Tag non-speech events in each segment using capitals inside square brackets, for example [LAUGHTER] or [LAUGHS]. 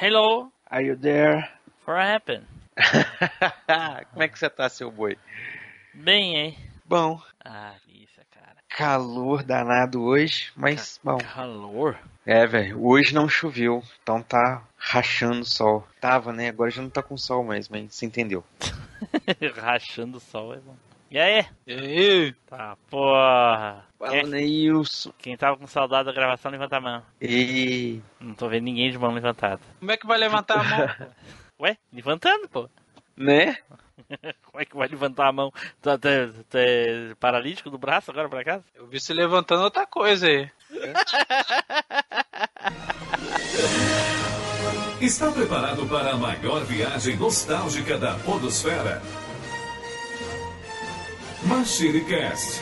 Hello, Are you there? what happened? [LAUGHS] Como é que você tá, seu boi? Bem, hein? Bom, Ah, isso, cara. calor danado hoje, mas bom. Calor. É, velho, hoje não choveu, então tá rachando o sol. Tava, né? Agora já não tá com sol mais, mas você entendeu. [LAUGHS] Rachando o sol é bom. E aí? E aí? Tá, porra. Fala, Quem, Neilson. quem tava com saudade da gravação, levanta a mão. E... Não tô vendo ninguém de mão levantada. Como é que vai levantar a mão? [LAUGHS] Ué? Levantando, pô. Né? [LAUGHS] Como é que vai levantar a mão? Tá, tá, tá paralítico do braço agora pra casa? Eu vi se levantando outra coisa aí. Está preparado para a maior viagem nostálgica da Podosfera? Machine Cast.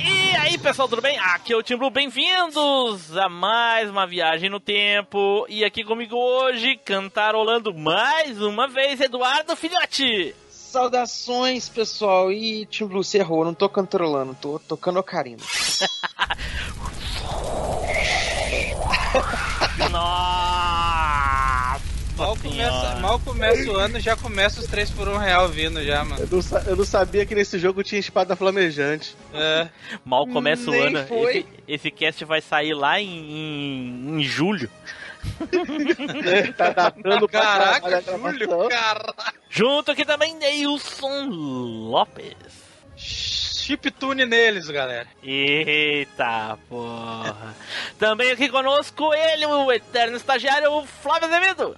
E aí, pessoal, tudo bem? Aqui é o Tim Blue, bem-vindos a mais uma viagem no tempo. E aqui comigo hoje, cantarolando mais uma vez, Eduardo Filhote. Saudações, pessoal. E Tim Blue, você errou, não tô cantarolando, tô tocando ocarina. [LAUGHS] Nossa Mal começa, mal começa o ano, já começa os 3 por 1 real vindo já, mano. Eu não, eu não sabia que nesse jogo tinha espada flamejante. É. Mal começa o Nem ano. foi. Esse, esse cast vai sair lá em, em, em julho. [LAUGHS] tá datando Caraca, Júlio, caraca. Junto aqui também, Neilson Lopes. Chiptune neles, galera. Eita porra. Também aqui conosco ele, o eterno estagiário o Flávio Azevedo.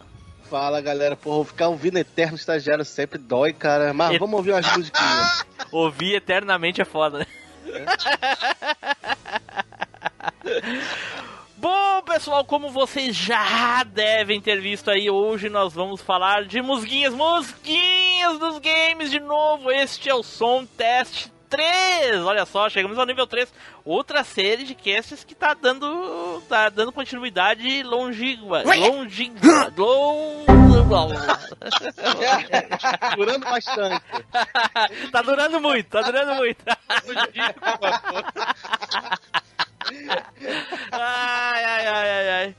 Fala galera, porra, ficar ouvindo Eterno Estagiário sempre dói, cara. Mas vamos ouvir umas musiquinhas. [LAUGHS] Ouvir eternamente é foda, né? [LAUGHS] Bom, pessoal, como vocês já devem ter visto aí, hoje nós vamos falar de musguinhas, musguinhas dos games de novo. Este é o Som Test 3. Olha só, chegamos ao nível 3. Outra série de casts que tá dando, tá dando continuidade longínqua. Longínqua. [LAUGHS] Long... Durando bastante. tá durando muito, tá durando muito. ai, ai, ai, ai, ai.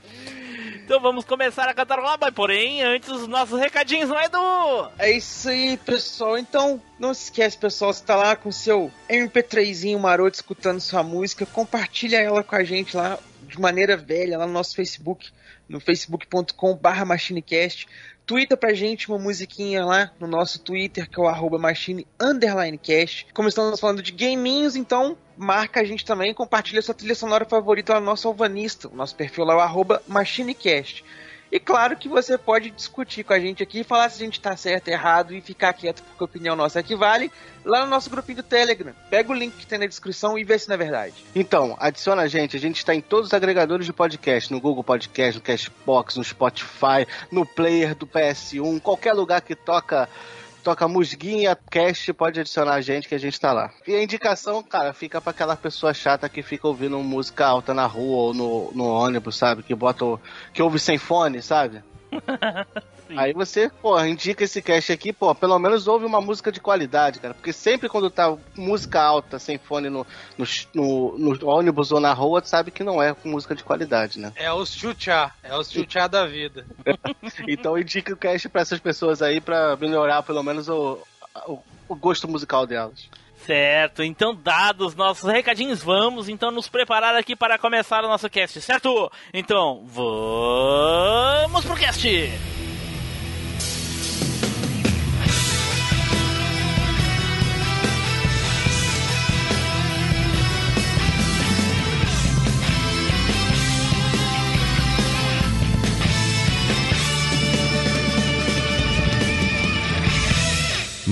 Então vamos começar a cantarolar, mas porém, antes os nossos recadinhos, não é, Edu? É isso aí, pessoal. Então, não se esquece, pessoal, você tá lá com seu MP3zinho maroto escutando sua música, compartilha ela com a gente lá de maneira velha lá no nosso Facebook, no facebook.com/barra machinecast. Twitter pra gente uma musiquinha lá no nosso Twitter, que é o arroba machine underline cast. Como estamos falando de gaminhos, então marca a gente também, compartilha sua trilha sonora favorita lá no nosso Alvanista. O nosso perfil lá é o arroba machinecast. E claro que você pode discutir com a gente aqui, falar se a gente tá certo, errado e ficar quieto porque a opinião nossa é que vale, lá no nosso grupinho do Telegram. Pega o link que tem na descrição e vê se não é verdade. Então, adiciona a gente. A gente está em todos os agregadores de podcast. No Google Podcast, no Cashbox, no Spotify, no player do PS1. Qualquer lugar que toca... Toca musguinha, cast, pode adicionar a gente que a gente tá lá. E a indicação, cara, fica pra aquela pessoa chata que fica ouvindo música alta na rua ou no, no ônibus, sabe? Que bota. que ouve sem fone, sabe? [LAUGHS] Aí você, pô, indica esse cast aqui, pô, pelo menos ouve uma música de qualidade, cara. Porque sempre quando tá música alta, sem fone no, no, no- no ônibus ou na rua, tu sabe que não é com música de qualidade, né? É os chuchá, é os chuchá da vida. [LAUGHS] Então indica o cast pra essas pessoas aí pra melhorar pelo menos o, o, o gosto musical delas. Certo, então dados nossos recadinhos, vamos então nos preparar aqui para começar o nosso cast, certo? Então, vamos pro cast!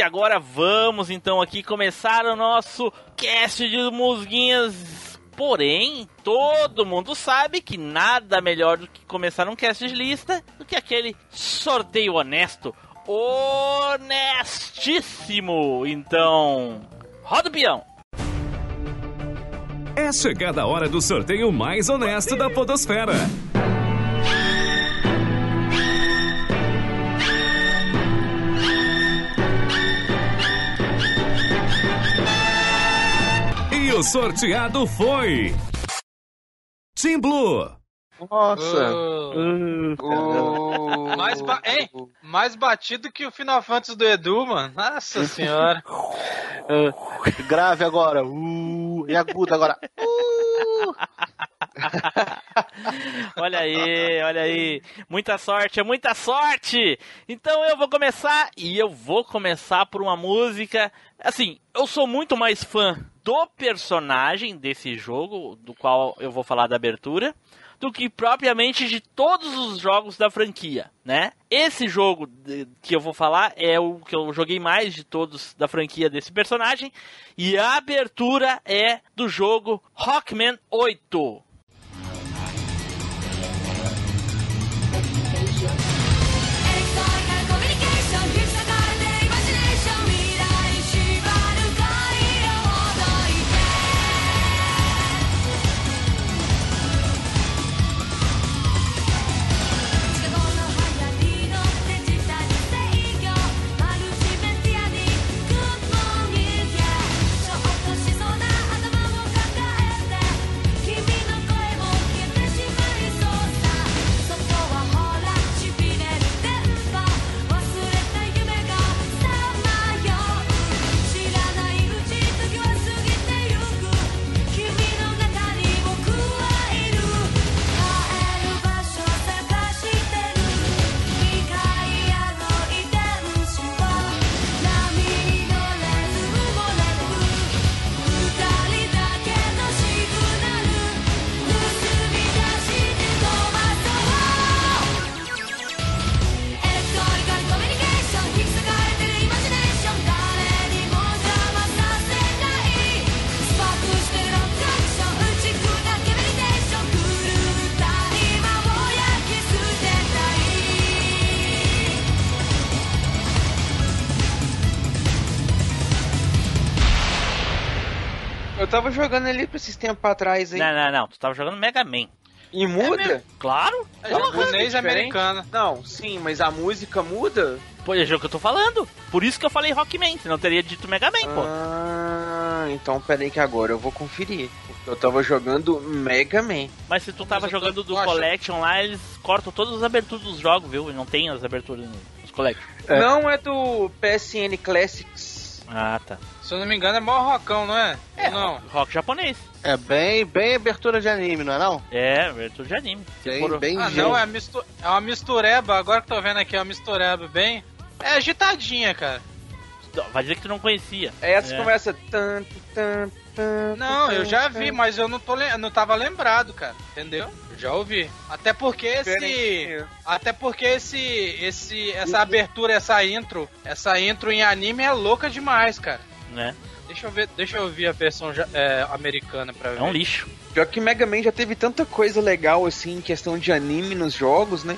E agora vamos então aqui começar o nosso cast de musguinhas. Porém, todo mundo sabe que nada melhor do que começar um cast de lista do que aquele sorteio honesto. Honestíssimo! Então, roda o peão! É chegada a hora do sorteio mais honesto da Podosfera. O sorteado foi. Team Blue. Nossa. Oh, Uh, mais, ba hein? mais batido que o Final Fantasy do Edu, mano. Nossa senhora. uh, [LAUGHS] grave agora. Uh, e agudo agora. Uh. [LAUGHS] Olha aí, olha aí. Muita sorte, é muita sorte! Então eu vou começar e eu vou começar por uma música. Assim, eu sou muito mais fã do personagem desse jogo, do qual eu vou falar da abertura, do que propriamente de todos os jogos da franquia, né? Esse jogo que eu vou falar é o que eu joguei mais de todos da franquia desse personagem, e a abertura é do jogo Rockman 8. Tava jogando ali pra esses tempos atrás aí. Não, não, não. Tu tava jogando Mega Man. E muda? Claro. É japonês americano. Não, sim, mas a música muda? Pô, é o jogo que eu tô falando. Por isso que eu falei Rockman, senão eu teria dito Mega Man, pô. Ah, então peraí que agora eu vou conferir. Porque eu tava jogando Mega Man. Mas se tu tava Mas eu tô- jogando do acha- Collection lá, eles cortam todas as aberturas dos jogos, viu? E não tem as aberturas nos Collection. É. Não é do PSN Classics. Ah, tá. Se eu não me engano é mó rockão, não é? Ou não. Rock japonês. É bem, bem abertura de anime, não é não? É, abertura de anime. Bem, for- bem Ah, não, é, mistu é uma mistureba. Agora que tô vendo aqui, é uma mistureba bem. É agitadinha, cara. Vai dizer que tu não conhecia. É essa É. que começa. Tan, tan, tan, Não, eu já vi, mas eu não, tô lem- não tava lembrado, cara. Entendeu? Eu já ouvi. Até porque esse. Até porque esse. esse essa abertura, essa intro. Essa intro em anime é louca demais, cara. Né? Deixa eu ver, deixa eu ouvir a versão é, americana pra ver. É um lixo. Pior que Mega Man já teve tanta coisa legal assim em questão de anime nos jogos, né?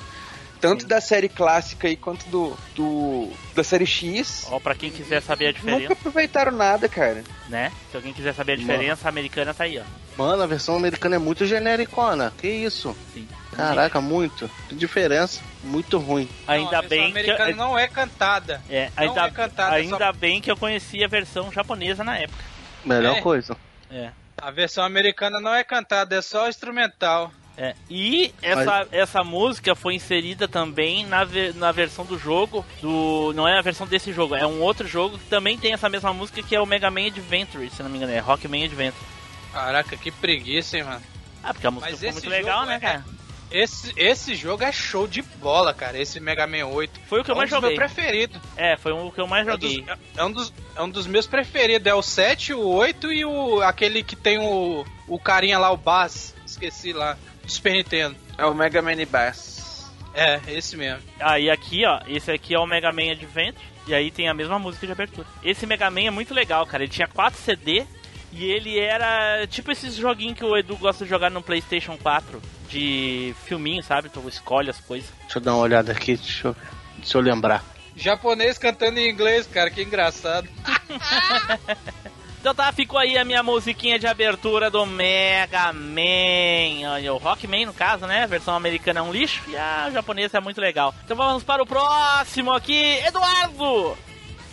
Tanto da série clássica aí quanto do, do da série X. Ó, pra quem quiser saber a Nunca diferença, aproveitaram nada, cara. né? Se alguém quiser saber a diferença, a americana tá aí, ó. Mano, a versão americana é muito genericona. Que isso? Sim. Caraca, muito. Que diferença. Muito ruim. Não, Ainda a versão bem que. americana não é cantada. É, não ainda, é cantada, ainda só- bem que eu conhecia a versão japonesa na época. Melhor É. coisa. É. A versão americana não é cantada, é só instrumental. É, e essa, essa música foi inserida também na, ve- na versão do jogo do. Não é a versão desse jogo, é um outro jogo que também tem essa mesma música que é o Mega Man Adventure, se não me engano, é Rockman Adventure. Caraca, que preguiça, hein, mano. Ah, porque a música Mas ficou esse muito legal, né, é- cara? Esse, esse jogo é show de bola, cara. Esse Mega Man 8. Foi o que eu é um mais joguei. meus preferidos. É, foi o que eu mais É um, dos, joguei. é- é um dos, é um dos meus preferidos. É o 7, o 8 e o aquele que tem o, o carinha lá, o Bass. Esqueci lá. Super Nintendo. É o Mega Man Bass. É, esse mesmo. Ah, e aqui, ó, esse aqui é o Mega Man Adventure. E aí tem a mesma música de abertura. Esse Mega Man é muito legal, cara. Ele tinha 4 CD e ele era tipo esses joguinhos que o Edu gosta de jogar no PlayStation 4 de filminho, sabe? Tu escolhe as coisas. Deixa eu dar uma olhada aqui, deixa eu, deixa eu lembrar. Japonês cantando em inglês, cara, que engraçado. [LAUGHS] Então tá, ficou aí a minha musiquinha de abertura do Mega Man. O Rockman, no caso, né? A versão americana é um lixo e a japonesa é muito legal. Então vamos para o próximo aqui, Eduardo!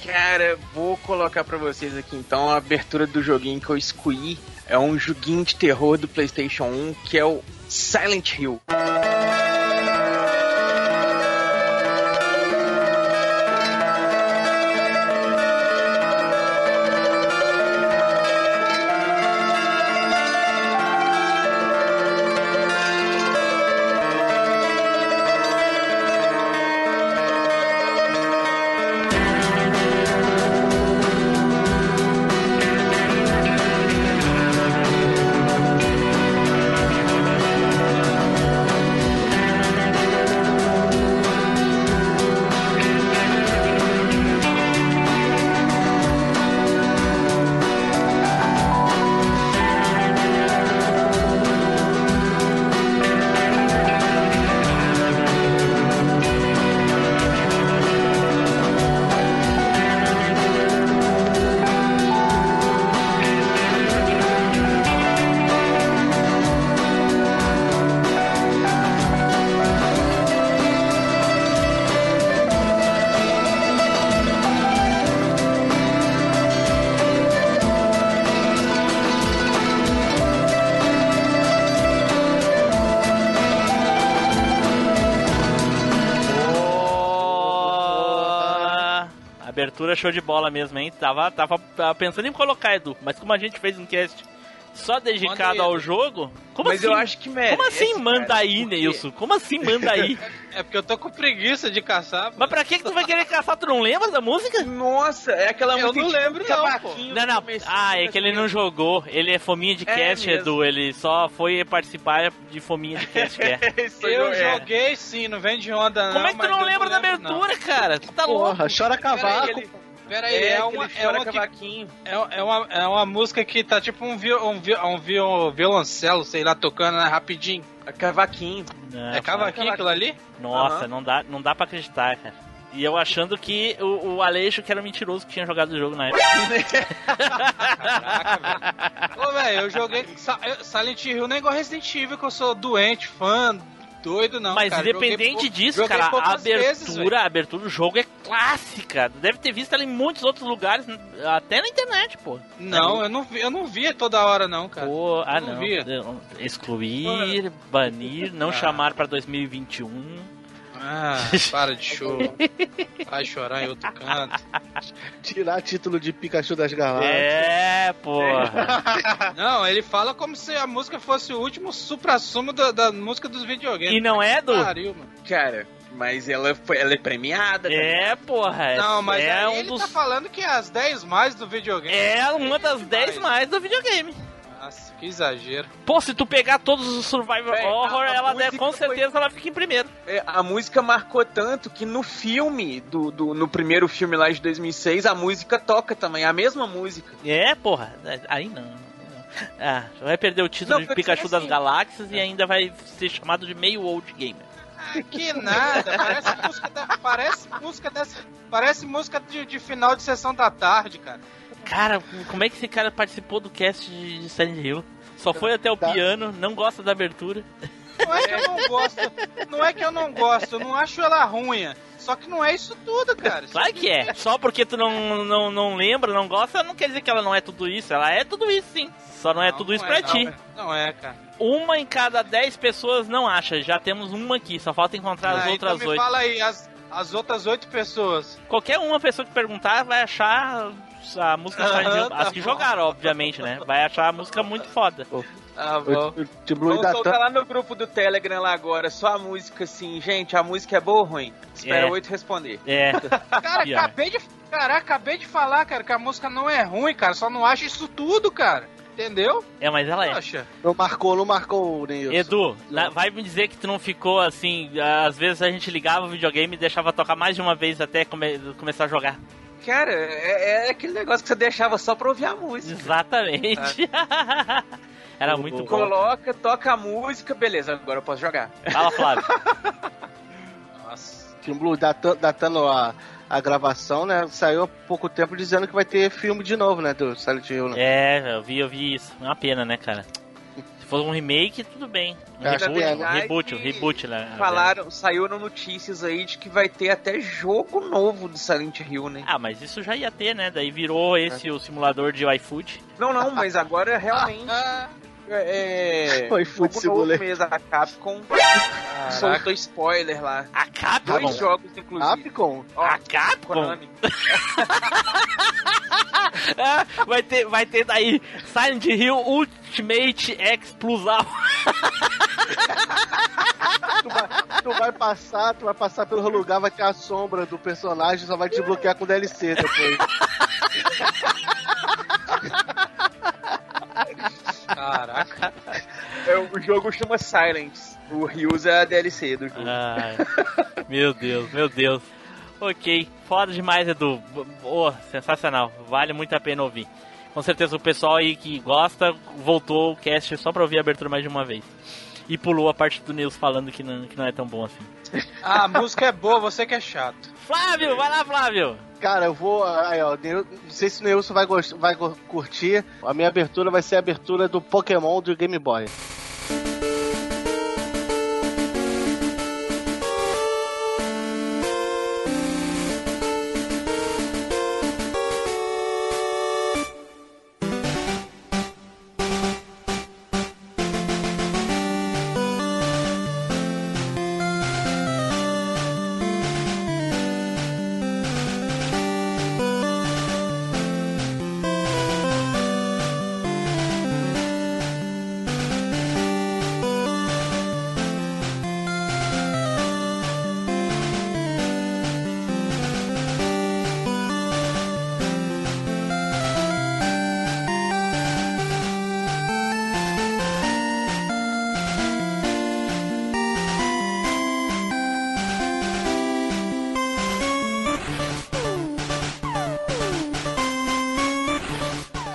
Cara, vou colocar pra vocês aqui então a abertura do joguinho que eu escolhi. É um joguinho de terror do PlayStation 1 que é o Silent Hill. Show de bola mesmo, hein? Tava, tava, tava pensando em colocar, Edu, mas como a gente fez um cast só dedicado ao jogo, como Mas assim? eu acho que merece. Como assim manda cara, aí, porque- Neilson? Como assim manda aí? [LAUGHS] É porque eu tô com preguiça de caçar. Mas pra que, que tu vai querer caçar? Tu não lembra da música? Nossa, é aquela Eu música não tipo lembro, não, Não, não. Ah, é que ele não jogou. Ele é fominha de É cast, mesmo. Edu. Ele só foi participar de fominha de cast que é. [LAUGHS] Aí Eu é. joguei sim, não vem de onda Como não. é que tu não eu lembra da não. abertura, cara? Tu tá louco? Porra, chora Pera aí, cavaco. ele- Pera aí, É, é, é uma, é, uma que- cavaquinho. é, é uma, é uma música que tá tipo um, viol, um, viol, um viol, violoncelo, sei lá, tocando né, rapidinho. É Cavaquinho. Não, é cavaquinho aquilo ali? Nossa, Aham. não, dá, não dá pra acreditar, cara. E eu achando que o, o Aleixo que era mentiroso que tinha jogado o jogo na época. Caraca, [LAUGHS] velho. Ô, velho, eu joguei Silent Hill, nem igual Resident Evil, que eu sou doente, fã, doido, não. Mas cara. Joguei independente pou- disso, joguei cara, a poucas vezes, abertura, a abertura do jogo é clássica. Deve ter visto ela em muitos outros lugares, até na internet, pô. Não, eu não, vi, eu não via toda hora, não, cara. Pô, ah, Eu não não. via. Excluir, banir, não [LAUGHS] Ah. chamar pra 2021. Ah, [LAUGHS] para de show. Vai chorar em outro canto. Tirar título de Pikachu das Galáxias. É, porra. [LAUGHS] Não, ele fala como se a música fosse o último supra-sumo da, da música dos videogames. E não é, Du? Pariu, mano. Cara, mas ela, foi, ela é premiada. É, porra. Não, mas é aí um ele dos. tá falando que é as 10 mais do videogame. É uma das 10 mais do videogame. Nossa, que exagero. Pô, se tu pegar todos os Survival Horror, a- a ela deve, com música foi- certeza ela fica em primeiro. É, a música marcou tanto que no filme, do, do- no primeiro filme lá de 2006, a música toca também, a mesma música. É, porra. Aí não. aí não. Ah, vai perder o título Não, de Pikachu assim. das Galáxias e ainda vai ser chamado de meio old gamer. Ah, que nada, parece música, da, parece música dessa. Parece música de, de final de sessão da tarde, cara. Cara, como é que esse cara participou do cast de de Silent Hill? Só foi até o Tá. piano, não gosta da abertura. Não é que eu não gosto, não é que eu não gosto, eu não acho ela ruim. Só que não é isso tudo, cara. Isso Claro que é. Só porque tu não, não, não lembra, não gosta, não quer dizer que ela não é tudo isso. Ela é tudo isso, sim. Só não, é tudo isso não pra não ti. é. Não é, cara. Uma em cada 10 pessoas não acha. Já temos uma aqui, só falta encontrar as Ah, outras então me oito. fala aí, as, as outras oito pessoas. Qualquer uma pessoa que perguntar vai achar a música de Silent Hill. Tá As que bom. jogaram, obviamente, né? Vai achar a música muito foda. Ah, Blue Vamos ainda soltar lá no grupo do Telegram lá agora, só a música assim, gente, a música é boa ou ruim? Espera É. oito responder. É. [LAUGHS] Cara, Pior. acabei de. Cara, acabei de falar, cara, que a música não é ruim, cara. Só não acho isso tudo, cara. Entendeu? É, mas ela é. Poxa. Não marcou, não marcou, Nilson. Edu, na- vai me dizer que tu não ficou assim. Às vezes a gente ligava o videogame e deixava tocar mais de uma vez até come- começar a jogar. Cara, é, é aquele negócio que você deixava só pra ouvir a música. Exatamente. [LAUGHS] Era muito bom. Coloca, toca a música, beleza, agora eu posso jogar. Fala, Flávio. [LAUGHS] Nossa. Team Blue data- datando a, a gravação, né? Saiu há pouco tempo dizendo que vai ter filme de novo, né? Do Silent Hill, né? É, eu vi, eu vi isso. É uma pena, né, cara? Fosse um remake, tudo bem. Um reboot, é, um né? reboot, um reboot, né? Falaram, saíram notícias aí de que vai ter até jogo novo do Silent Hill, né? Ah, mas isso já ia ter, né? Daí virou esse o simulador de iFood. Não, não, mas agora realmente [LAUGHS] é. Foi Food jogo novo Simulator. a Capcom Caraca. soltou spoiler lá. A Capcom? Dois jogos, inclusive. Capcom? Ó, A Capcom? Konami. [LAUGHS] Vai ter, vai ter daí Silent Hill Ultimate X Alpha. [LAUGHS] Tu vai, tu vai passar, tu vai passar pelo lugar, vai ter a sombra do personagem, só vai te desbloquear com DLC depois. [LAUGHS] Caraca. É, o jogo chama Silence. O Rios é a DLC do jogo. Ai, meu Deus, meu Deus. Ok, foda demais, Edu. Oh, sensacional. Vale muito a pena ouvir. Com certeza o pessoal aí que gosta voltou o cast só pra ouvir a abertura mais de uma vez. E pulou a parte do Neils falando que não, que não é tão bom assim. [LAUGHS] Ah, a música é boa, você que é chato. Flávio, vai lá, Flávio! Cara, eu vou. Aí, ó, não sei se o Neilson vai, vai curtir. A minha abertura vai ser a abertura do Pokémon do Game Boy.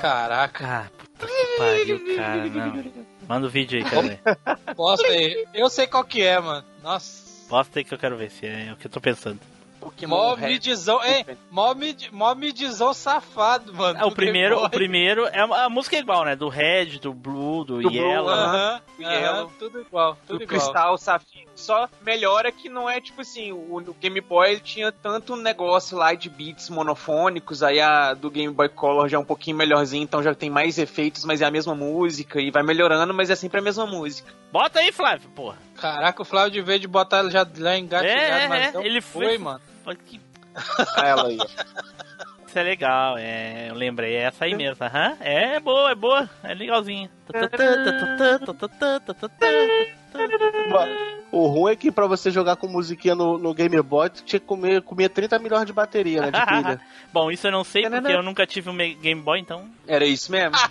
Caraca. Ah, puta que pariu, cara, não. Manda o vídeo aí, cara. Posta aí. Eu sei qual que é, mano. Nossa. Posta aí que eu quero ver se é o que eu tô pensando. Pokémon Mó midizão, hein? Mó, mid, mó midizão safado, mano. É, o primeiro, o primeiro é a música é igual, né? Do Red, do Blue, do, Do Blue, Yellow. aham. Aham, O aham, Yellow. tudo igual, tudo do igual. Cristal, Safira. Só melhora que não é tipo assim, o, o Game Boy ele tinha tanto negócio lá de beats monofônicos, aí a do Game Boy Color já é um pouquinho melhorzinho, então já tem mais efeitos, mas é a mesma música e vai melhorando, mas é sempre a mesma música. Bota aí, Flávio, porra. Caraca, o Flávio, de vez de botar ele já lá engatilhado, É, é, mas é, não ele foi, foi- mano. Olha que [LAUGHS] Ela aí. Isso é legal, é. Eu lembrei, é essa aí mesmo. Aham. É boa, é boa. É legalzinho. O ruim é que pra você jogar com musiquinha no, no Game Boy, tu tinha que comer, comer 30 milhões de bateria, né? De pilha. [LAUGHS] Bom, isso eu não sei porque eu nunca tive um Me- Game Boy, então. Era isso mesmo? [LAUGHS]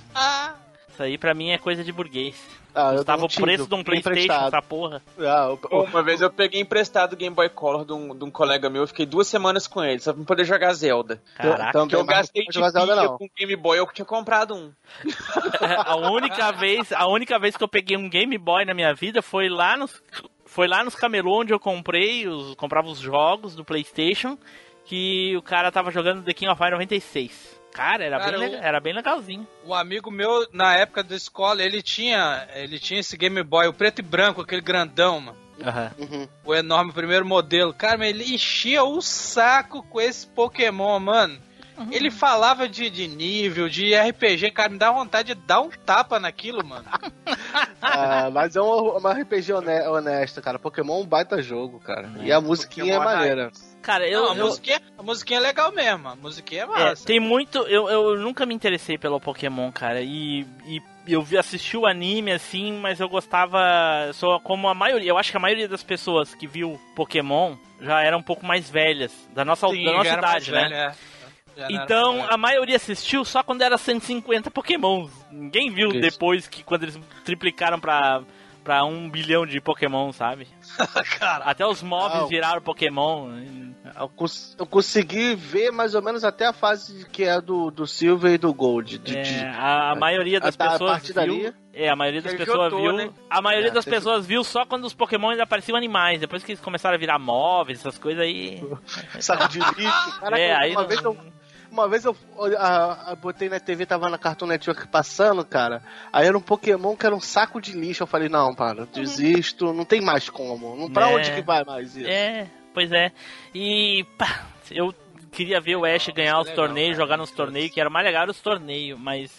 Isso aí pra mim é coisa de burguês. Ah, Custava o preço de um Playstation, essa porra. Ah, Uma vez eu peguei emprestado o Game Boy Color de um, de um colega meu, eu fiquei duas semanas com ele, só pra poder jogar Zelda. Caraca. Também, Porque eu gastei de Zelda, não. com o Game Boy, eu tinha comprado um. [LAUGHS] a única vez, a única vez que eu peguei um Game Boy na minha vida foi lá nos foi lá nos camelô onde eu comprei, os comprava os jogos do PlayStation que o cara tava jogando The King of Fighters 96. Cara, era, Cara, bem, era bem legalzinho. Um amigo meu, na época da escola, ele tinha, ele tinha esse Game Boy, o preto e branco, aquele grandão, mano. Uhum. O enorme primeiro modelo. Cara, mas ele enchia o saco com esse Pokémon, mano. Ele falava de, de nível, de RPG, cara, me dá vontade de dar um tapa naquilo, mano. [LAUGHS] Ah, mas é uma, uma RPG hone- honesta, cara. Pokémon é um baita jogo, cara. E a musiquinha é Pokémon maneira. Cara, eu, Não, a, eu- musiquinha, a musiquinha é legal mesmo, a musiquinha é é, massa. tem muito. Eu, eu nunca me interessei pelo Pokémon, cara. E, e eu vi, assisti o anime assim, mas eu gostava. Sou como a maioria. Eu acho que a maioria das pessoas que viu Pokémon já eram um pouco mais velhas. Da nossa, Sim, da nossa já era mais idade, né? velho, é. Era Então a maioria assistiu só quando era 150 Pokémons. Ninguém viu Isso. depois que quando eles triplicaram pra, pra um bilhão de Pokémon, sabe? [LAUGHS] Cara, Até os mobs Não. viraram Pokémon. Eu, cons- eu consegui ver mais ou menos até a fase que é do, do Silver e do Gold. De, É, de- a, a maioria das a- a pessoas partir viu. dali- É, a maioria das pessoas jotou, viu. né? A maioria É, das pessoas viu só quando os Pokémon ainda pareciam animais. Depois que eles começaram a virar móveis, essas coisas aí. [LAUGHS] saco de lixo. Caraca, é, aí uma, não- vez eu, uma vez eu a- a- botei na TV, tava na Cartoon Network passando, cara. Aí era um Pokémon que era um saco de lixo. Eu falei, não, para, desisto, não tem mais como. Não, pra É. onde que vai mais isso? É, pois é. E pá, eu queria ver o Ash ganhar os legal, torneios, cara. jogar nos torneios, que era mais legal os torneios, mas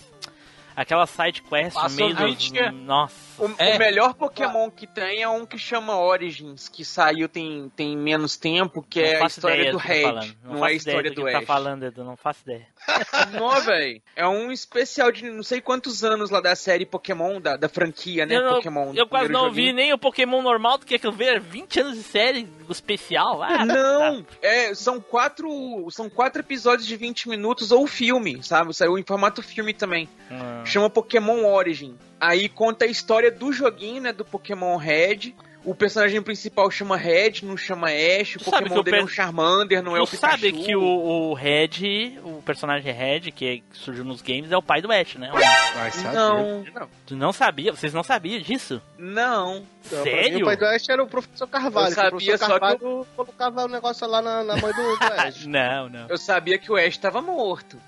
aquela side quest no Passou meio. 20. Nossa. O, É. o melhor Pokémon que tem é um que chama Origins, que saiu tem, tem menos tempo, que Não é a história ideia do que tá Red, falando. não, é a história do, que Ash. tá falando, Edu, não faço ideia. [LAUGHS] Não, velho. É um especial de não sei quantos anos lá da série Pokémon, da, da franquia, né? eu não- Pokémon. eu quase não joguinho. vi nem o Pokémon normal do que aquilo ver 20 anos de série especial. Ah, [LAUGHS] Não, tá. é, são quatro, são quatro episódios de 20 minutos ou filme, sabe? Saiu em formato filme também. Hum. Chama Pokémon Origin. Aí conta a história do joguinho, né, do Pokémon Red. O personagem principal chama Red, não chama Ash. O Tu Pokémon que o dele é um per- Charmander, não é o Tu Pikachu. sabe que o, o Red, o personagem Red, que, é- que surgiu nos games, é o pai do Ash, né? Vai saber. Não, Tu não sabia? Vocês não sabiam disso? não. Então, pra mim, Sério? O pai do Ash era o professor Carvalho. Eu que sabia, o professor só que Carvalho colocava o negócio lá na, na mãe do, do Ash. [LAUGHS] Não, não. Eu sabia que o Ash tava morto.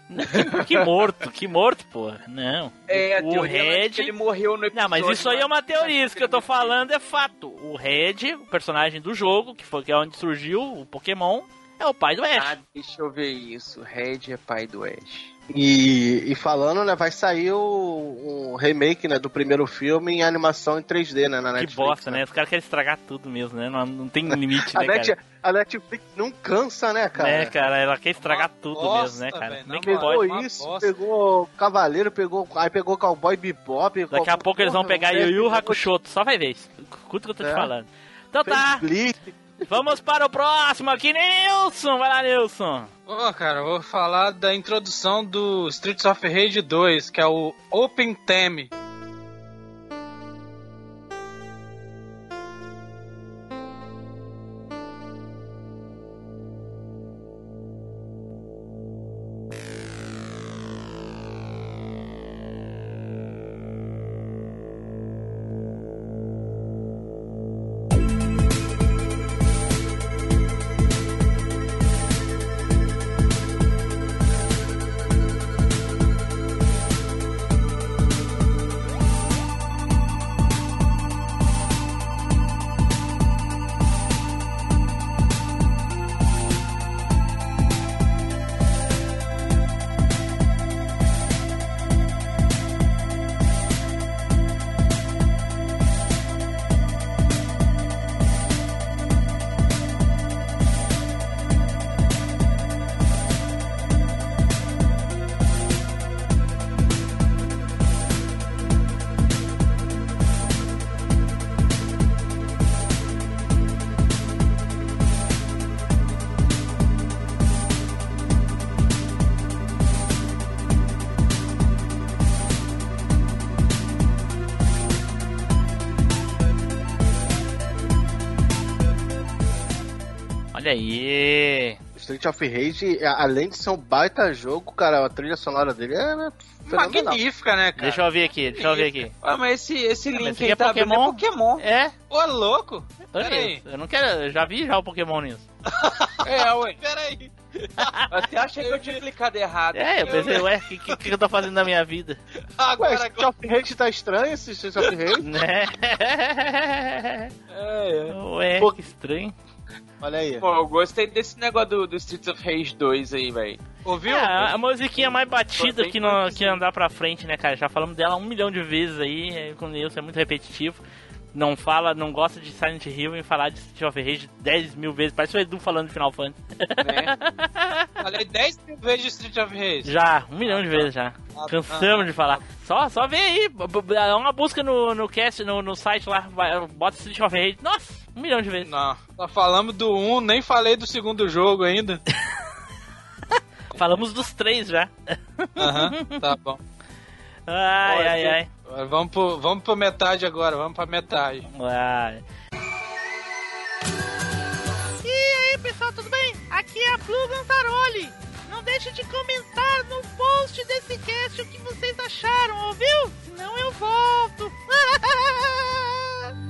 Que morto, que morto, porra. Não. É, a o é Red. que ele morreu no episódio. Não, mas isso aí é uma teoria. Isso que eu tô falando é fato. O Red, o personagem do jogo, que foi que é onde surgiu o Pokémon, é o pai do Ash. Ah, deixa eu ver isso. Red é pai do Ash. E, e falando, né, vai sair o, um remake, né, do primeiro filme em animação em 3D, né, na que Netflix. bosta, né? Os caras querem estragar tudo mesmo, né? Não, não tem limite, [LAUGHS] A, né, Net, cara? a Netflix não cansa, né, cara? Né, cara? Ela quer estragar Uma tudo bosta, mesmo, né, cara? velho, Nem que pode. Pegou uma isso, bosta. pegou Cavaleiro, pegou, aí pegou Cowboy Bebop. Daqui a pouco eles vão pegar Yu Yu Hakusho, só vai ver isso. Escuta o que eu tô te É. falando. Então tá, Blitz. Vamos para o próximo aqui, Nilson! Vai lá, Nilson! Ô, cara, eu vou falar da introdução do Streets of Rage 2, que é o Open Theme. Olha aí! Street of Rage, além de ser um baita jogo, cara, a trilha sonora dele é né, fenomenal. Magnífica, né, cara? Deixa eu ver aqui, deixa eu ver aqui. Ah, mas esse, esse mas link esse aí é tá abrindo é Pokémon? Pokémon. É? Ô, louco! Ô, Pera aí. Nilson, eu não quero, eu já vi já o Pokémon nisso. [LAUGHS] É, ué. Pera aí. Até achei que eu tinha clicado errado. É, eu pensei, ué, o que, que, que eu tô fazendo na minha vida? [LAUGHS] Ué, Agora, Street of Rage tá estranho esse Street of [LAUGHS] Rage? Né? É, é. Ué, Pô. que estranho. Olha aí. Pô, eu gostei desse negócio do, do Streets of Rage 2 aí, velho. ouviu? É, a musiquinha mais batida que, produzido. que andar pra frente, né, cara? Já falamos dela um milhão de vezes aí, é, com o Nilson é muito repetitivo. Não fala, não gosta de Silent Hill e falar de Street of Rage 10 mil vezes. Parece o Edu falando de Final Fantasy. Né? Falei 10 mil vezes de Street of Rage. Já, um milhão de vezes já. Ah, Cansamos ah, de falar. Só, só vê aí, dá uma busca no, no cast, no, no site lá, bota Street of Rage. Nossa, um milhão de vezes. Não, só falamos do 1, nem falei do segundo jogo ainda. [LAUGHS] Falamos dos três já. Aham, tá bom. Ai, Olha, ai, ai. Vamos pro, vamos pro metade agora, vamos pra metade. ai. E aí, pessoal, tudo bem? Aqui é a Blue Gantaroli. Não deixe de comentar no post desse cast o que vocês acharam, ouviu? Senão eu volto. [LAUGHS]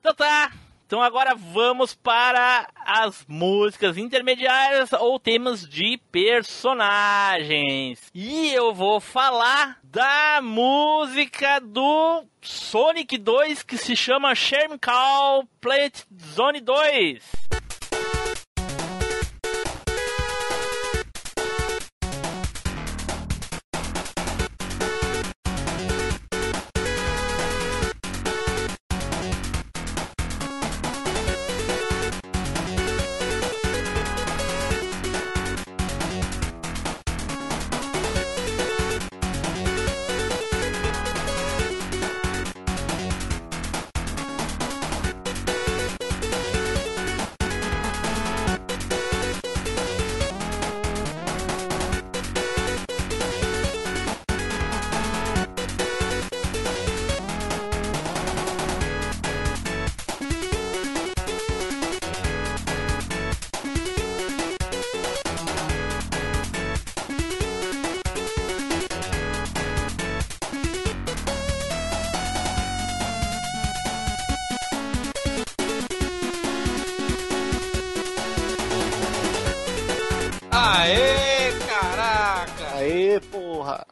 Então tá. Então agora vamos para as músicas intermediárias ou temas de personagens. E eu vou falar da música do Sonic 2 que se chama Sherm Call Plate Zone 2. Porra.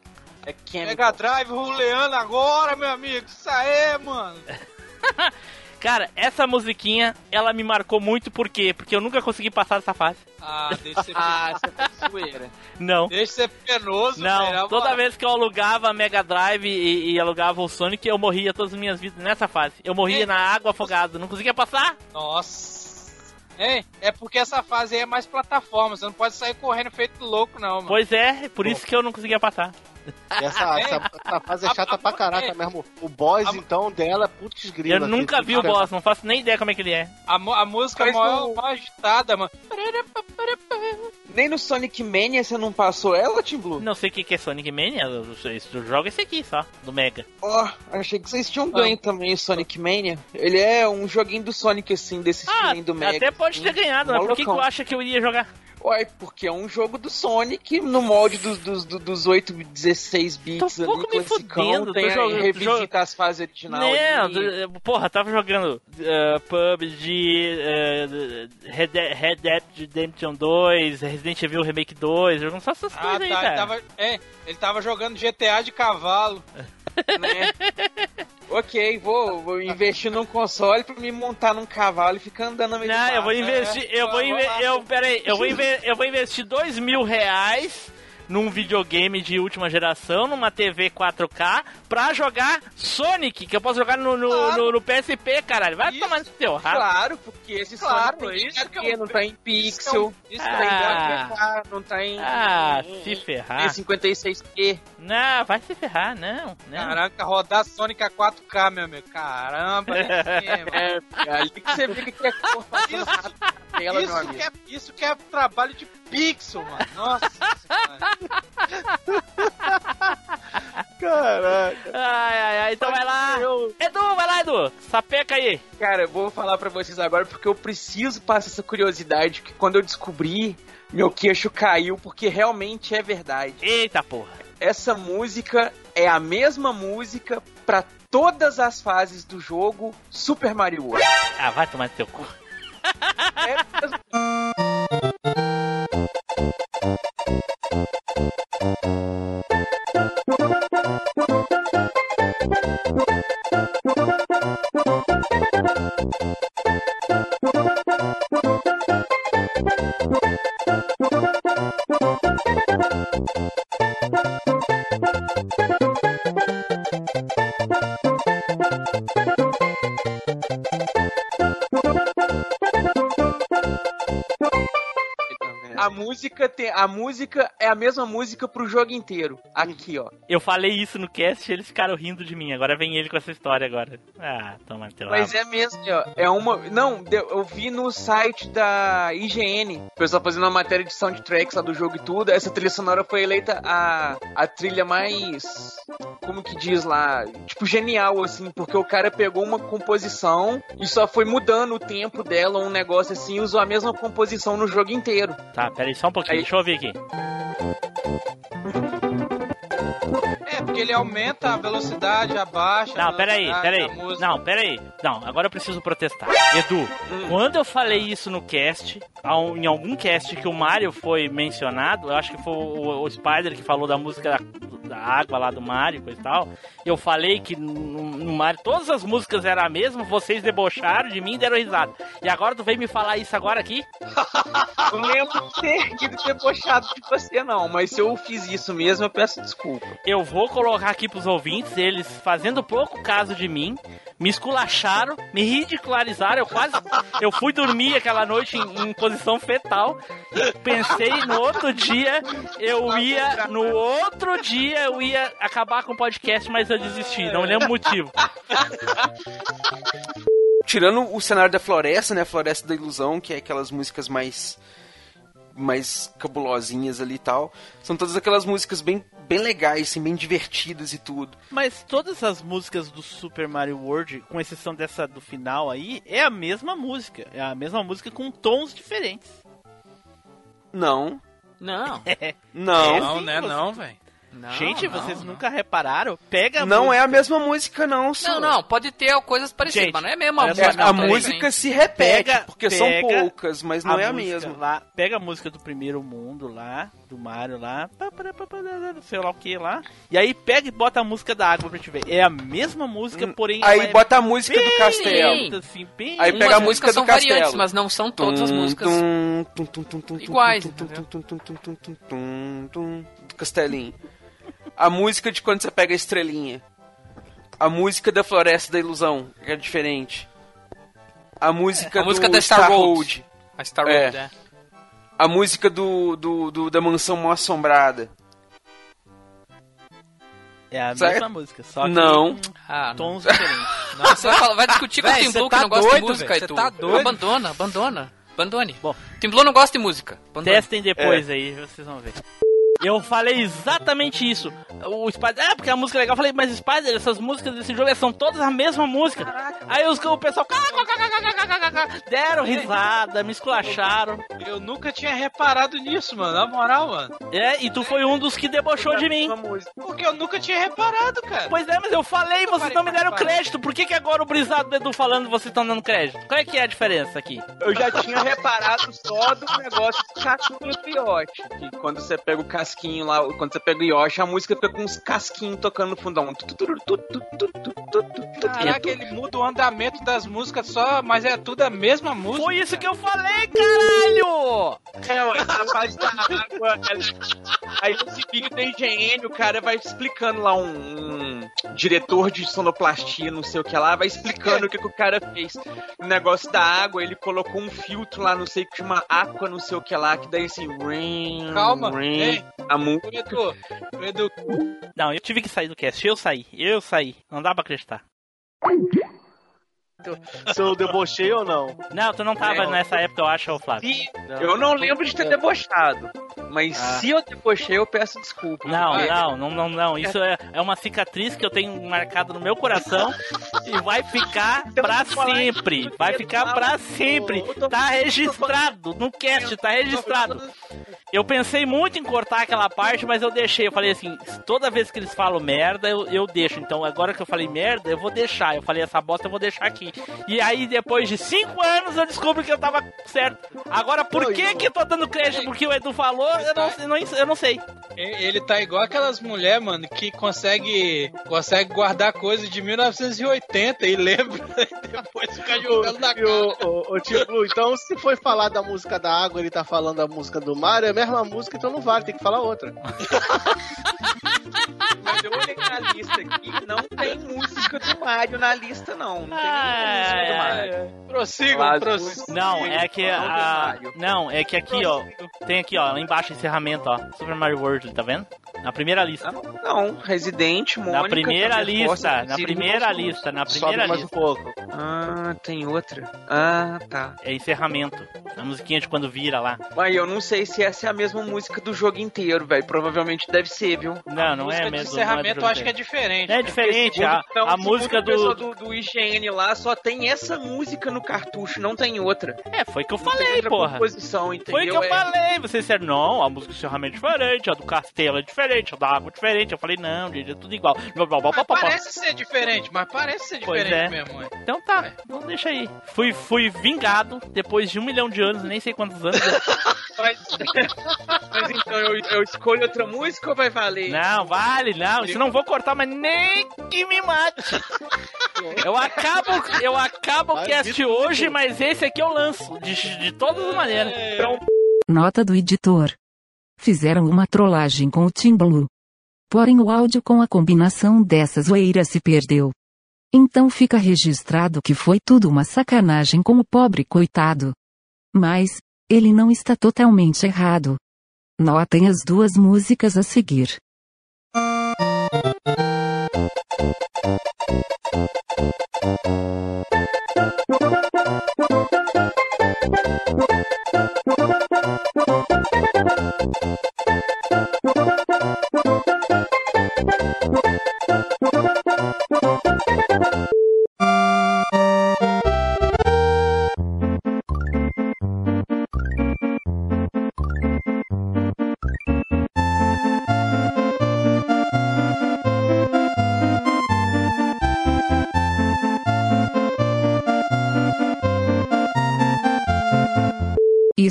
É Chemical. Mega Drive ruleando agora, meu amigo. Isso aí, mano. [LAUGHS] Cara, essa musiquinha, ela me marcou muito por quê? Porque eu nunca consegui passar dessa fase. Ah, deixa ser, [LAUGHS] Ah, zoeira. Não. deixa ser penoso, Não, velho. toda vez que eu alugava a Mega Drive e, e alugava o Sonic, eu morria todas as minhas vidas nessa fase. Eu morria É. na água afogado, não conseguia passar? Nossa. Hein? É porque essa fase aí é mais plataforma. Você não pode sair correndo feito louco, não, mano. Pois é, por isso que eu não conseguia passar. E [LAUGHS] essa, essa, essa fase é chata pra caraca mesmo. O boss, A- então, dela, putz grila. Eu nunca vi o boss, não faço nem ideia como é que ele é. A, a música é mó, mó agitada, mano. Nem no Sonic Mania você não passou ela, Team Blue? Não sei o que que é Sonic Mania, eu jogo esse aqui só, do Mega. Ó, achei que vocês tinham ganho também o Sonic Mania. Ele é um joguinho do Sonic, assim, desse Ah, estilo do Mega. até pode ter assim. ganhado, mas por que, que eu acho que eu iria jogar? Uai, porque é um jogo do Sonic no molde dos, dos, dos, dos 8, 16 bits Tô um pouco ali, me fudendo, tem tô jogando- revisita as fases originais. Não, ali. do- porra, tava jogando uh, PUBG, uh, Red, Dead- Red Dead Redemption 2, Resident Evil Remake 2, jogando só essas Ah, coisas tá. aí, Ele cara. tava, é, ele tava jogando GTA de cavalo. [LAUGHS] né? Ok, vou, vou investir num console pra me montar num cavalo e ficar andando no meio Não, eu vou investir, eu vou lá. eu, peraí, eu vou, inve- eu vou investir dois mil reais num videogame de última geração, numa TV 4K, pra jogar Sonic, que eu posso jogar no, no, Claro. no- no PSP, caralho. Vai Isso, tomar no teu rabo. Claro, porque esse Claro, Sonic é um- não tá em pixel, Isso Ah. não tá em Ah. 4K, não tá em, Ah, em- se em ferrar. 56p. Não, vai se ferrar, não. não. Caraca, rodar Sonic a 4K, meu amigo. Caramba, é assim. [LAUGHS] É, ali que você vê que é Isso- Isso que, é, isso que é trabalho de pixel, mano. [LAUGHS] Nossa senhora. Caraca. Ai, ai, ai, então vai lá. Edu, vai lá, Edu. Sapeca aí. Cara, eu vou falar pra vocês agora porque eu preciso passar essa curiosidade que quando eu descobri, meu queixo caiu porque realmente é verdade. Eita porra. Essa música é a mesma música pra todas as fases do jogo Super Mario World. Ah, vai tomar no teu cu. É mesmo. [LAUGHS] música tem. A música é a mesma música pro jogo inteiro. Aqui, ó. Eu falei isso no cast e eles ficaram rindo de mim. Agora vem ele com essa história agora. Ah, toma teu Mas é mesmo, ó. É uma. Não, eu vi no site da IGN. O pessoal fazendo uma matéria de soundtracks lá do jogo e tudo. Essa trilha sonora foi eleita a, a trilha mais. Como que diz lá? Tipo, genial, assim. Porque o cara pegou uma composição e só foi mudando o tempo dela, um negócio assim, e usou a mesma composição no jogo inteiro. Tá, peraí só um pouquinho. Aí- Deixa eu ouvir aqui. É, porque ele aumenta a velocidade, abaixa. Não, peraí, peraí. Não, peraí. Não, agora eu preciso protestar. Edu, Hum. quando eu falei isso no cast, em algum cast que o Mario foi mencionado, eu acho que foi o, o Spider que falou da música da, água lá do Mario e coisa e tal. Eu falei que no, no Mario todas as músicas eram a mesma, vocês debocharam de mim e deram risada. E agora tu vem me falar isso agora aqui? Eu [LAUGHS] não lembro de ter ido debochado de você, não. Mas se eu fiz isso mesmo, eu peço desculpa. Eu vou colocar aqui pros ouvintes, eles fazendo pouco caso de mim, me esculacharam, me ridicularizaram, eu quase. [LAUGHS] Eu fui dormir aquela noite em, em posição fetal. Pensei no outro dia, eu ia. No outro dia eu ia acabar com o podcast, mas eu desisti, não lembro o motivo. Tirando o cenário da floresta, né? Floresta da Ilusão, que é aquelas músicas mais mais cabulosinhas ali e tal. São todas aquelas músicas bem, bem legais, assim, bem divertidas e tudo. Mas todas as músicas do Super Mario World, com exceção dessa do final aí, é a mesma música. É a mesma música com tons diferentes. Não, Não. [LAUGHS] não. Não, sim, né? você- Não, velho. Não Gente, não, vocês não. nunca repararam? Pega a Não música. é a mesma música, não. Su. Não, não, pode ter coisas parecidas, Gente, mas não é a É, música. a música se repete, Pega- porque são pega poucas, mas não é a mesma. Lá, pega a música do primeiro mundo lá, do Mario lá, sei lá o que lá. E aí pega e bota a música da água pra te ver. É a mesma música, Hum, porém. Aí é bota a música do castelo. assim, bem- Aí Umas pega a música do são castelo. variantes, mas não são todas as músicas. tum, tum, tum, tum, tum, iguais, Do castelinho. A música de quando você pega a estrelinha. A música da Floresta da Ilusão, que é diferente. A música, A música da Star Road. Road. A Star É. Road, é. A música do, do, do- da Mansão Mal Assombrada. É a Certo? mesma música, só que Não. com Ah, não. tons diferentes. [LAUGHS] Não, você vai, falar- vai discutir com o Tim Blue que tá não gosta doido, de música véi, e cê tu. tá doido. Abandona, abandona. Abandone. Bom. Tim Blue não gosta de música. Abandone. Testem depois aí, vocês vão ver. Eu falei exatamente isso. O Spider. Ah, porque a música é legal. Eu falei, mas Spider, essas músicas desse jogo são todas a mesma música. Aí os, o pessoal. Deram risada, me esculacharam. Eu nunca tinha reparado nisso, mano. Na moral, mano. É, e tu foi um dos que debochou de mim. Porque eu nunca tinha reparado, cara. Pois é, mas eu falei, vocês parei não me deram crédito. Por que, que agora o brisado do Edu falando vocês estão dando crédito? Qual é que é a diferença aqui? Eu já tinha reparado só do negócio do do Yoshi. Que quando você pega o casquinho lá, quando você pega o Yoshi, a música fica com uns casquinhos tocando no fundão. Caraca, ele muda o andamento das músicas só, mas é tudo a mesma música. Foi isso que eu falei, caralho! É, a fase da água, Aí esse vídeo da IGN, o cara vai explicando lá um, um, diretor de sonoplastia, não sei o que lá, vai explicando o que, que o cara fez. O negócio da água, ele colocou um filtro lá, não sei o que uma água não sei o que lá, que daí assim. Calma. Ei, a música. Edu, Não, eu tive que sair do cast. Eu saí, eu saí. Não dá pra acreditar. Se eu debochei ou não. Não, tu não tava Não. nessa época, eu acho, ô Flávio. Se- eu não lembro de ter debochado. Mas Ah. se eu debochei, eu peço desculpa. Não, não, não, não, não. Isso é, é uma cicatriz que eu tenho marcado no meu coração e vai ficar [LAUGHS] Então, pra sempre. Vai eu ficar tô pra sempre. eu tô- Tá registrado no cast, tá registrado. Eu pensei muito em cortar aquela parte, mas eu deixei. Eu falei assim, toda vez que eles falam merda, eu, eu deixo. Então agora que eu falei merda, eu vou deixar. Eu falei essa bosta, eu vou deixar aqui. E aí depois de cinco anos eu descubro que eu tava certo. Agora por que que eu tô dando crédito porque o Edu falou? Eu não, eu não, eu não sei. ele tá igual aquelas mulheres, mano, que consegue, consegue guardar coisas de 1980 e lembra [LAUGHS] e depois fica jogando na cara. o, o, o Tio Blue, então se foi falar da música da água, ele tá falando da música do Mario, é a mesma música, então não vale, tem que falar outra. [LAUGHS] Mas eu olhei na lista aqui, não tem música do Mario na lista, não. Não tem É. Prossigam. Não, é que Não, a. Não, é que aqui, ó. Tem aqui, ó, lá embaixo encerramento, ó. Super Mario World, tá vendo? Na primeira lista. Não, Resident, Mônica... Na primeira lista, na primeira lista, na Sobe primeira mais um lista. pouco. Ah, tem outra. Ah, tá. É encerramento. A musiquinha de quando vira lá. Mas eu não sei se essa é a mesma música do jogo inteiro, velho. Provavelmente deve ser, viu? Não, não música é mesmo. encerramento eu não é acho que é diferente. É diferente, Segundo- a, então, a segundo música o do. do... do IGN lá só tem essa música no cartucho, não tem outra. É, foi que eu Não falei, porra. composição, entendeu? Foi que eu É- falei. Vocês disseram, não, a música do encerramento é diferente, a do castelo é diferente, a da água é diferente. Eu falei, não, gente, é tudo igual. Blá, blá, blá, blá, Mas blá, blá. parece ser diferente, mas parece ser Pois diferente é. mesmo. ué. Então tá, então deixa aí. Fui, fui vingado depois de um milhão de anos, nem sei quantos anos. [LAUGHS] Mas, mas então eu, eu escolho outra música ou vai valer? Não, vale, não. Isso não vou cortar, mas nem que me mate. [LAUGHS] Eu acabo, eu acabo o cast hoje, tudo. mas esse aqui eu lanço. De, de todas as maneiras. Nota do editor. Fizeram uma trollagem com o Tim Blue. Porém o áudio com a combinação dessa zoeira se perdeu. Então fica registrado que foi tudo uma sacanagem com o pobre coitado. Mas, ele não está totalmente errado. Notem as duas músicas a seguir. you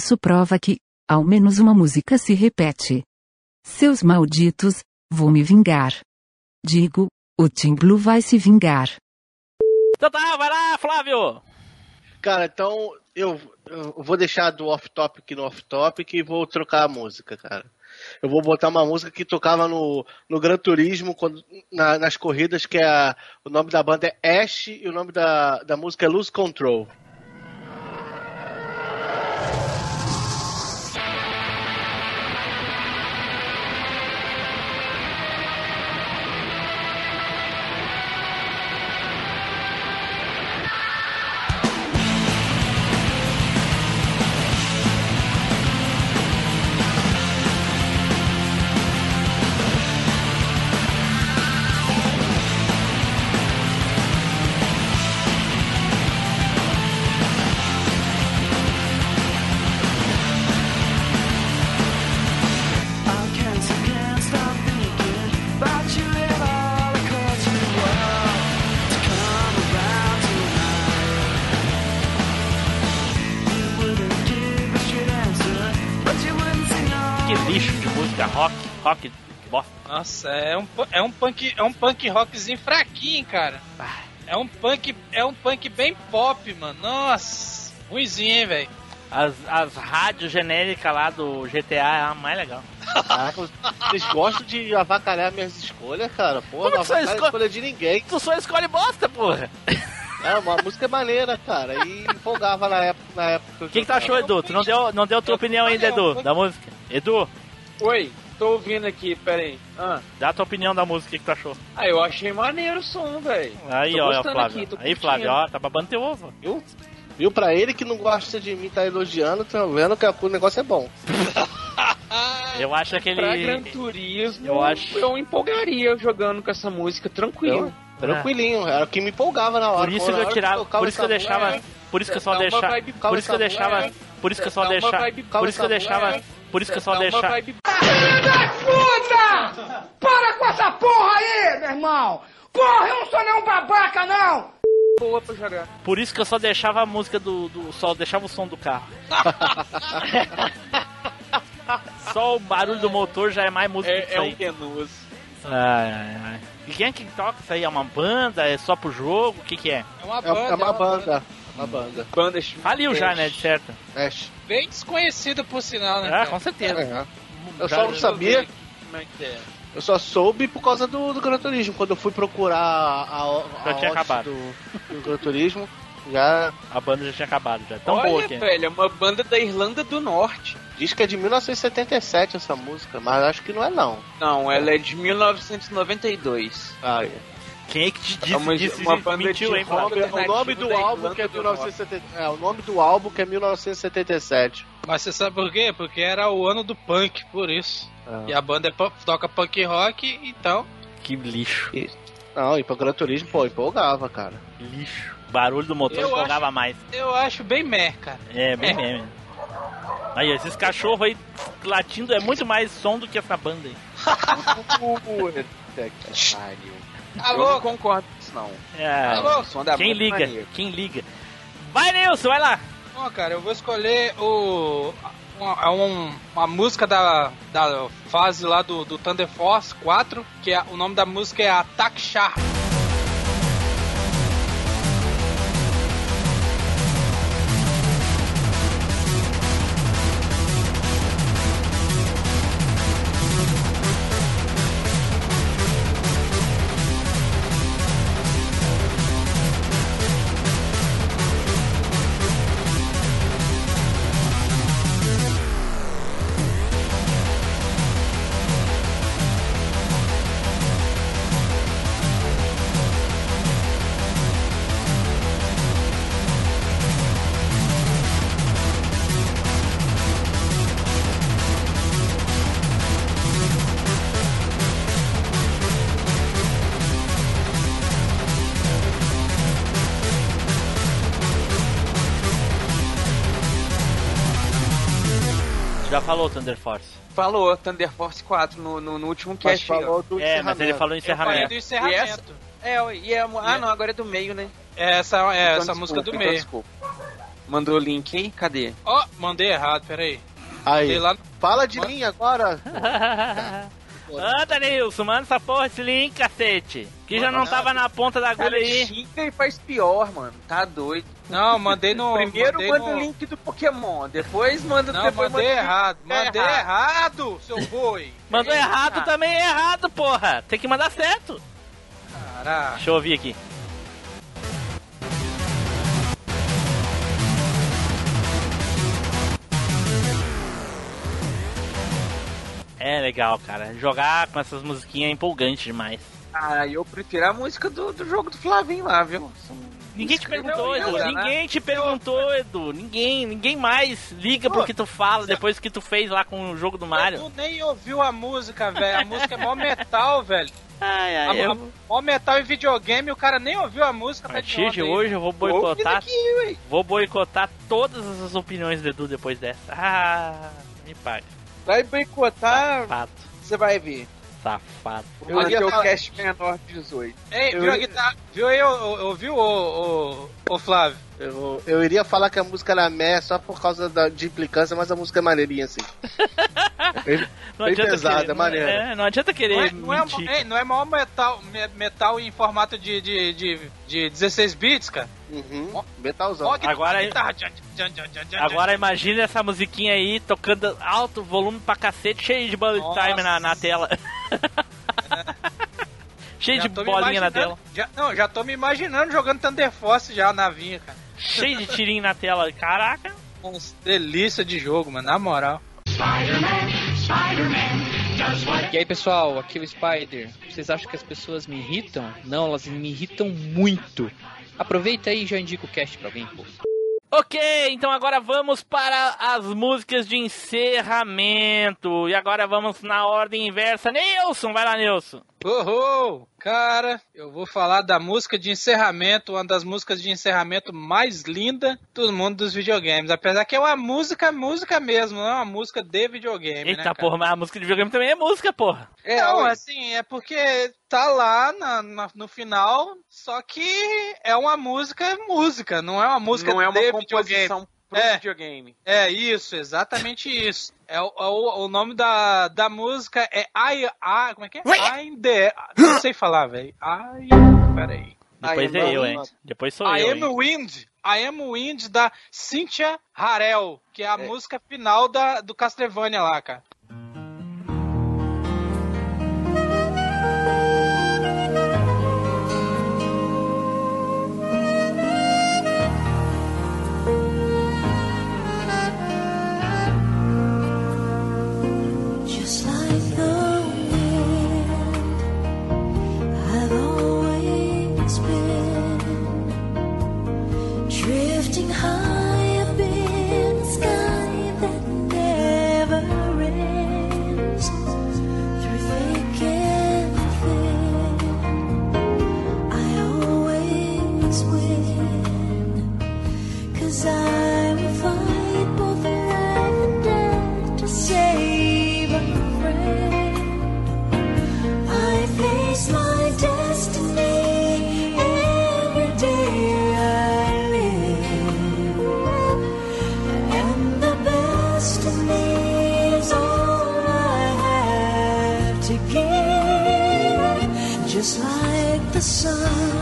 Isso prova que, ao menos uma música se repete. Seus malditos, vou me vingar. Digo, o Tim Blue vai se vingar. Então tá, vai lá, Flávio. Cara, então eu, eu vou deixar do off-topic no off-topic e vou trocar a música, cara. Eu vou botar uma música que tocava no, no Gran Turismo, quando, na- nas corridas, que é a- o nome da banda é Ash e o nome da, da música é Lose Control. Nossa, é um, é um punk, é um punk rockzinho fraquinho, cara. É um punk, é um punk bem pop, mano. Nossa, ruimzinho, hein, velho. As, as rádios genéricas lá do GTA é a mais legal. Caraca, vocês gostam de avacalhar minhas escolhas, cara? Porra, Como não que avacalha a escolhe- escolha de ninguém. Tu só escolhe bosta, porra. É, uma música maneira, cara. E empolgava na época. Na época O que, que tu achou, Edu? Tu não deu, não deu tua opinião ainda, Edu, da música? Edu, Oi, tô ouvindo aqui, peraí. Ah, dá tua opinião da música, o que, que tu achou? ah eu achei maneiro o som, velho. Aí, Tô ó, Flávio. aqui, tô Aí. Flávio, ó, tá babando teu ovo. Viu? Viu? Pra ele que não gosta de mim, tá elogiando, tá vendo que o negócio é bom. [LAUGHS] Eu acho Pra Gran aquele. Turismo, Eu acho- eu empolgaria jogando com essa música, tranquilo. Tranquilinho, era o que me empolgava na hora. Por isso que eu tirava. Por isso que eu deixava. Por isso que eu só deixava. Por isso que eu deixava. Por isso que eu só deixava. Por isso que eu deixava. Por isso que eu só Dá uma deixava. vibe Para com essa porra aí, meu irmão! Porra, eu não sou nenhum babaca, não! boa pra jogar. Por isso que eu só deixava a música do. do só deixava o som do carro. [LAUGHS] só o barulho do motor já é mais música que É, isso é aí. um penoso. Ai, ai, ai. E quem é que toca isso aí? É uma banda? É só pro jogo? O que que é? É uma É, banda. é uma banda. Uma banda. Bandas. Faliu já, né, de certo. Ash. Bem desconhecida por sinal, né? Ah, cara? com certeza. É. Eu Já- só não sabia. Como é que é? Eu só soube por causa do, do Gran Turismo. Quando eu fui procurar a, a, Já a tinha acabado. do, do Gran Turismo, já A banda já tinha acabado, já. Tão boa Olha, que é. velho, é uma banda da Irlanda do Norte. diz que é de 1977 essa música, mas acho que não é não. Não, ela é de 1992. Ah, é. Quem é que te disse uma- disso? uma banda mentiu, hein, O nome, do álbum que é Irlanda do 1970, é, o nome do álbum que é 1977. Mas você sabe por quê? Porque era o ano do punk, por isso. E a banda é toca punk rock, então. Que lixo. Não, e pro Gran Turismo, pô, empolgava, cara. Lixo. Barulho do motor Eu empolgava mais. Eu acho bem mer, cara. É, bem É. meme. Aí, esses cachorros aí latindo é muito mais som do que essa banda aí. [LAUGHS] Puta que pariu. Eu não concordo com isso, não. É, Alô? Da quem é liga? maneiro. Quem liga? Vai, Nilson, vai lá. Bom, cara, eu vou escolher o. Uma, um- uma música da, da fase lá do, do Thunder Force 4, que é, o nome da música é Attack Sharp. Falou Thunder Force 4 no, no, no último Mas cast. falou do É, mas ele encerramento. falou Eu falei encerramento. do E encerramento. É, e é, ah, não, agora é do meio, né? É essa, é Então, essa música do meio. então, desculpa. Mandou o link aí? Cadê? Ó, mandei errado, peraí. Aí, lá no- fala de mim agora. [LAUGHS] Anda, Nilson, manda essa porra, esse link, cacete. Que já não tava na ponta da agulha Cara, aí. xinga e faz pior, mano. Tá doido. Não, mandei no. Primeiro mandei manda no... o link do Pokémon, depois manda Não, depois mandei manda errado. Mandei errado, seu boi. Mandou errado Ah. também é errado, porra. Tem que mandar certo. Caraca. Deixa eu ouvir aqui. É legal, cara. Jogar com essas musiquinhas é empolgante demais. Ah, eu prefiro a música do, do jogo do Flavinho lá, viu? Ninguém te perguntou, Edu. né? Ninguém te perguntou, Edu. Ninguém, ninguém mais liga pro que tu fala depois que tu fez lá com o jogo do Mario. Tu nem ouviu a música, velho. A música é mó metal, velho. Ai, ai, a, eu... mó metal em videogame, o cara nem ouviu a música. A partir de aí. hoje eu vou boicotar. aqui. Vou boicotar todas as opiniões do Edu depois dessa. Ah, me paga. Vai boicotar, Safado, você vai ver. safado. Eu ter o cast menor de 18. Ei, Eu- viu a guitarra? Viu aí, ouviu, o, o, o Flávio? Eu, eu iria falar que a música era meh só por causa da, de implicância, mas a música é maneirinha, assim. [LAUGHS] Bem, Não bem adianta pesada, querer, é maneira. É, não adianta Não querer é, não, é, mentir. ei, não é maior metal, me- metal em formato de, de, de, de 16 bits, cara? Uhum, metalzão. Guitarra, Agora- guitarra, Agora imagina essa musiquinha aí tocando alto volume pra cacete, cheio de bullet Nossa. time na, na tela. [LAUGHS] cheio Já de bolinha na tela. Já, não, já tô me imaginando jogando Thunder Force já na vinha, cara. Cheio de tirinho na tela. Caraca. Nossa, delícia de jogo, mano, na moral. E aí pessoal, aqui é o Spider. Vocês acham que as pessoas me irritam? Não, elas me irritam muito. Aproveita aí e já indica o cast pra alguém, pô. Ok, então agora vamos para as músicas de encerramento. E agora vamos na ordem inversa. Nilson, vai lá, Nilson. Oh, cara, eu vou falar da música de encerramento, uma das músicas de encerramento mais linda do mundo dos videogames. Apesar que é uma música, música mesmo, não é uma música de videogame, né, Eita cara? porra, mas a música de videogame também é música, porra. É, não, assim, é porque tá lá na- na- no final, só que é uma música, música, não é uma música não é uma de videogame. composição pro É. videogame. É isso, exatamente isso. É o, é o, o nome da, da música é I, I como é que é? I'm the, não sei falar, velho. I, peraí. Depois I é eu, hein? Depois sou I eu, am hein? Wind. I am Wind da Cynthia Harel, que é a música final da, do Castlevania lá, cara. The sun.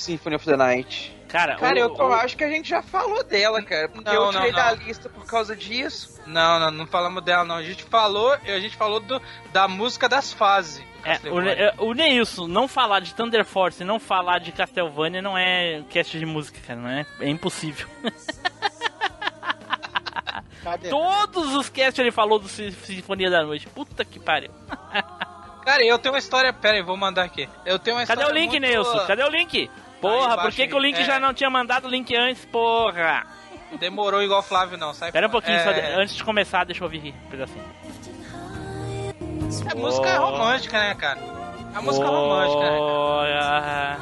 Symphony of the Night. Cara, Cara, o- eu, o- acho que a gente já falou dela, cara. Porque Não, eu tirei não. da lista por causa disso. Não, não, não falamos dela, não. A gente falou, a gente falou do, da música das fases. É, o, é, o Neilson, não falar de Thunder Force e não falar de Castlevania não é cast de música, cara, não é? É impossível. [LAUGHS] Cadê? Todos os casts ele falou do Sin- Sinfonia da Noite. Puta que pariu. [LAUGHS] Cara, eu tenho uma história. Pera aí, vou mandar aqui. Eu tenho uma Cadê o link, muito- Neilson? Cadê o link? Porra, por que, que o link É. já não tinha mandado o link antes, porra? Demorou igual o Flávio, não. Sai Espera um pouquinho, é... de- antes de começar, deixa eu ouvir um pedacinho. É música Oh. romântica, né, cara? É música romântica, né?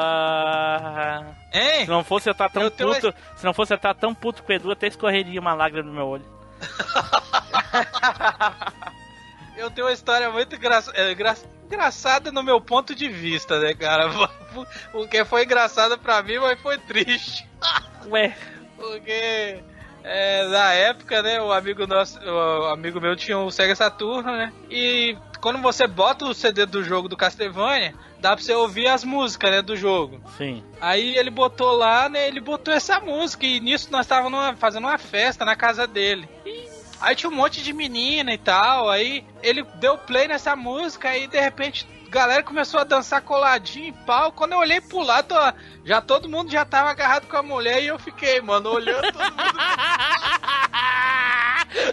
Porra. Hein? Se não fosse eu estar tão Eu tenho puto, se não fosse eu estar tão puto com o Edu, até escorreria uma lágrima no meu olho. [LAUGHS] Eu tenho uma história muito engra- é, engra- engraçada no meu ponto de vista, né, cara? [LAUGHS] O que foi engraçado pra mim, mas foi triste. [LAUGHS] Ué, Porque é, na época, né, o amigo nosso, o amigo meu tinha o Sega Saturno, né? E quando você bota o CD do jogo do Castlevania, dá pra você ouvir as músicas, né, do jogo. sim. Aí ele botou lá, né? Ele botou essa música e nisso nós estávamos fazendo uma festa na casa dele. Aí tinha um monte de menina e tal. Aí ele deu play nessa música e de repente a galera começou a dançar coladinho em pau. Quando eu olhei pro lado, já todo mundo já tava agarrado com a mulher e eu fiquei, mano, olhando todo mundo.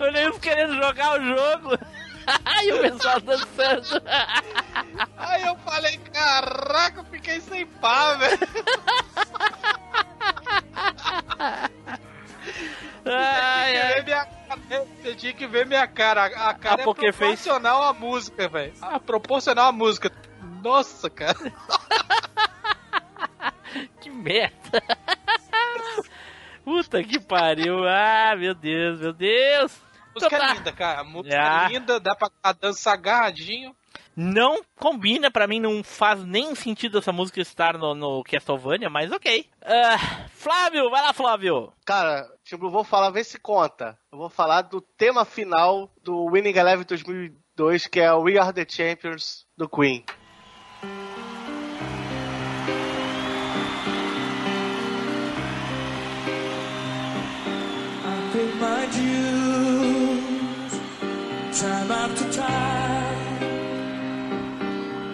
o [LAUGHS] Neilson querendo jogar o jogo. [LAUGHS] e o pessoal dançando. [LAUGHS] Aí eu falei, caraca, eu fiquei sem pá, velho. Ai, ai. Você tinha que ver minha cara. A, a cara A é Poker Face. proporcional à música, velho. Ah, proporcional à música. Nossa, cara. [LAUGHS] Que merda. Puta que pariu. Ah, meu Deus, meu Deus. A música Então tá. é linda, cara. A música Ah. é linda, dá pra a dança agarradinho. Não combina, pra mim não faz nem sentido essa música estar no, no Castlevania, mas ok. Ah, Flávio, vai lá, Flávio. Cara, tipo, eu vou falar, vê se conta. Eu vou falar do tema final do Winning Eleven 2002, que é o We Are The Champions, do Queen. I paid my dues time after time.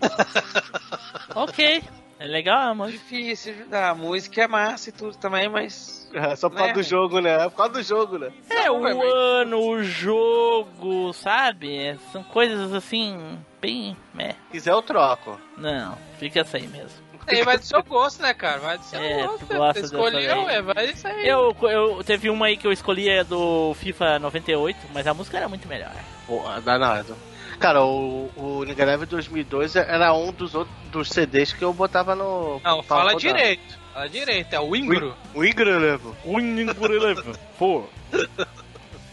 [LAUGHS] ok. É legal, mano. Difícil ajudar. A música é massa e tudo também, mas. É só por causa Né? do jogo, né? É por causa do jogo, né? É, o ano, o jogo, sabe? É, São coisas assim, bem. É. Se quiser, eu troco. Não, fica assim mesmo. Aí vai do seu gosto, né, cara? Vai do seu É, gosto. Você dessa escolheu, é, vai isso aí. Eu, eu teve uma aí que eu escolhi é do FIFA 98, mas a música era muito melhor. Pô, danado. Cara, o, o Leve 2002 era um dos outros dos CDs que eu botava no. Não, fala rodar. direito. Fala direito, é o Ingro. O Ingrid Levo. Winning por eleven. Pô.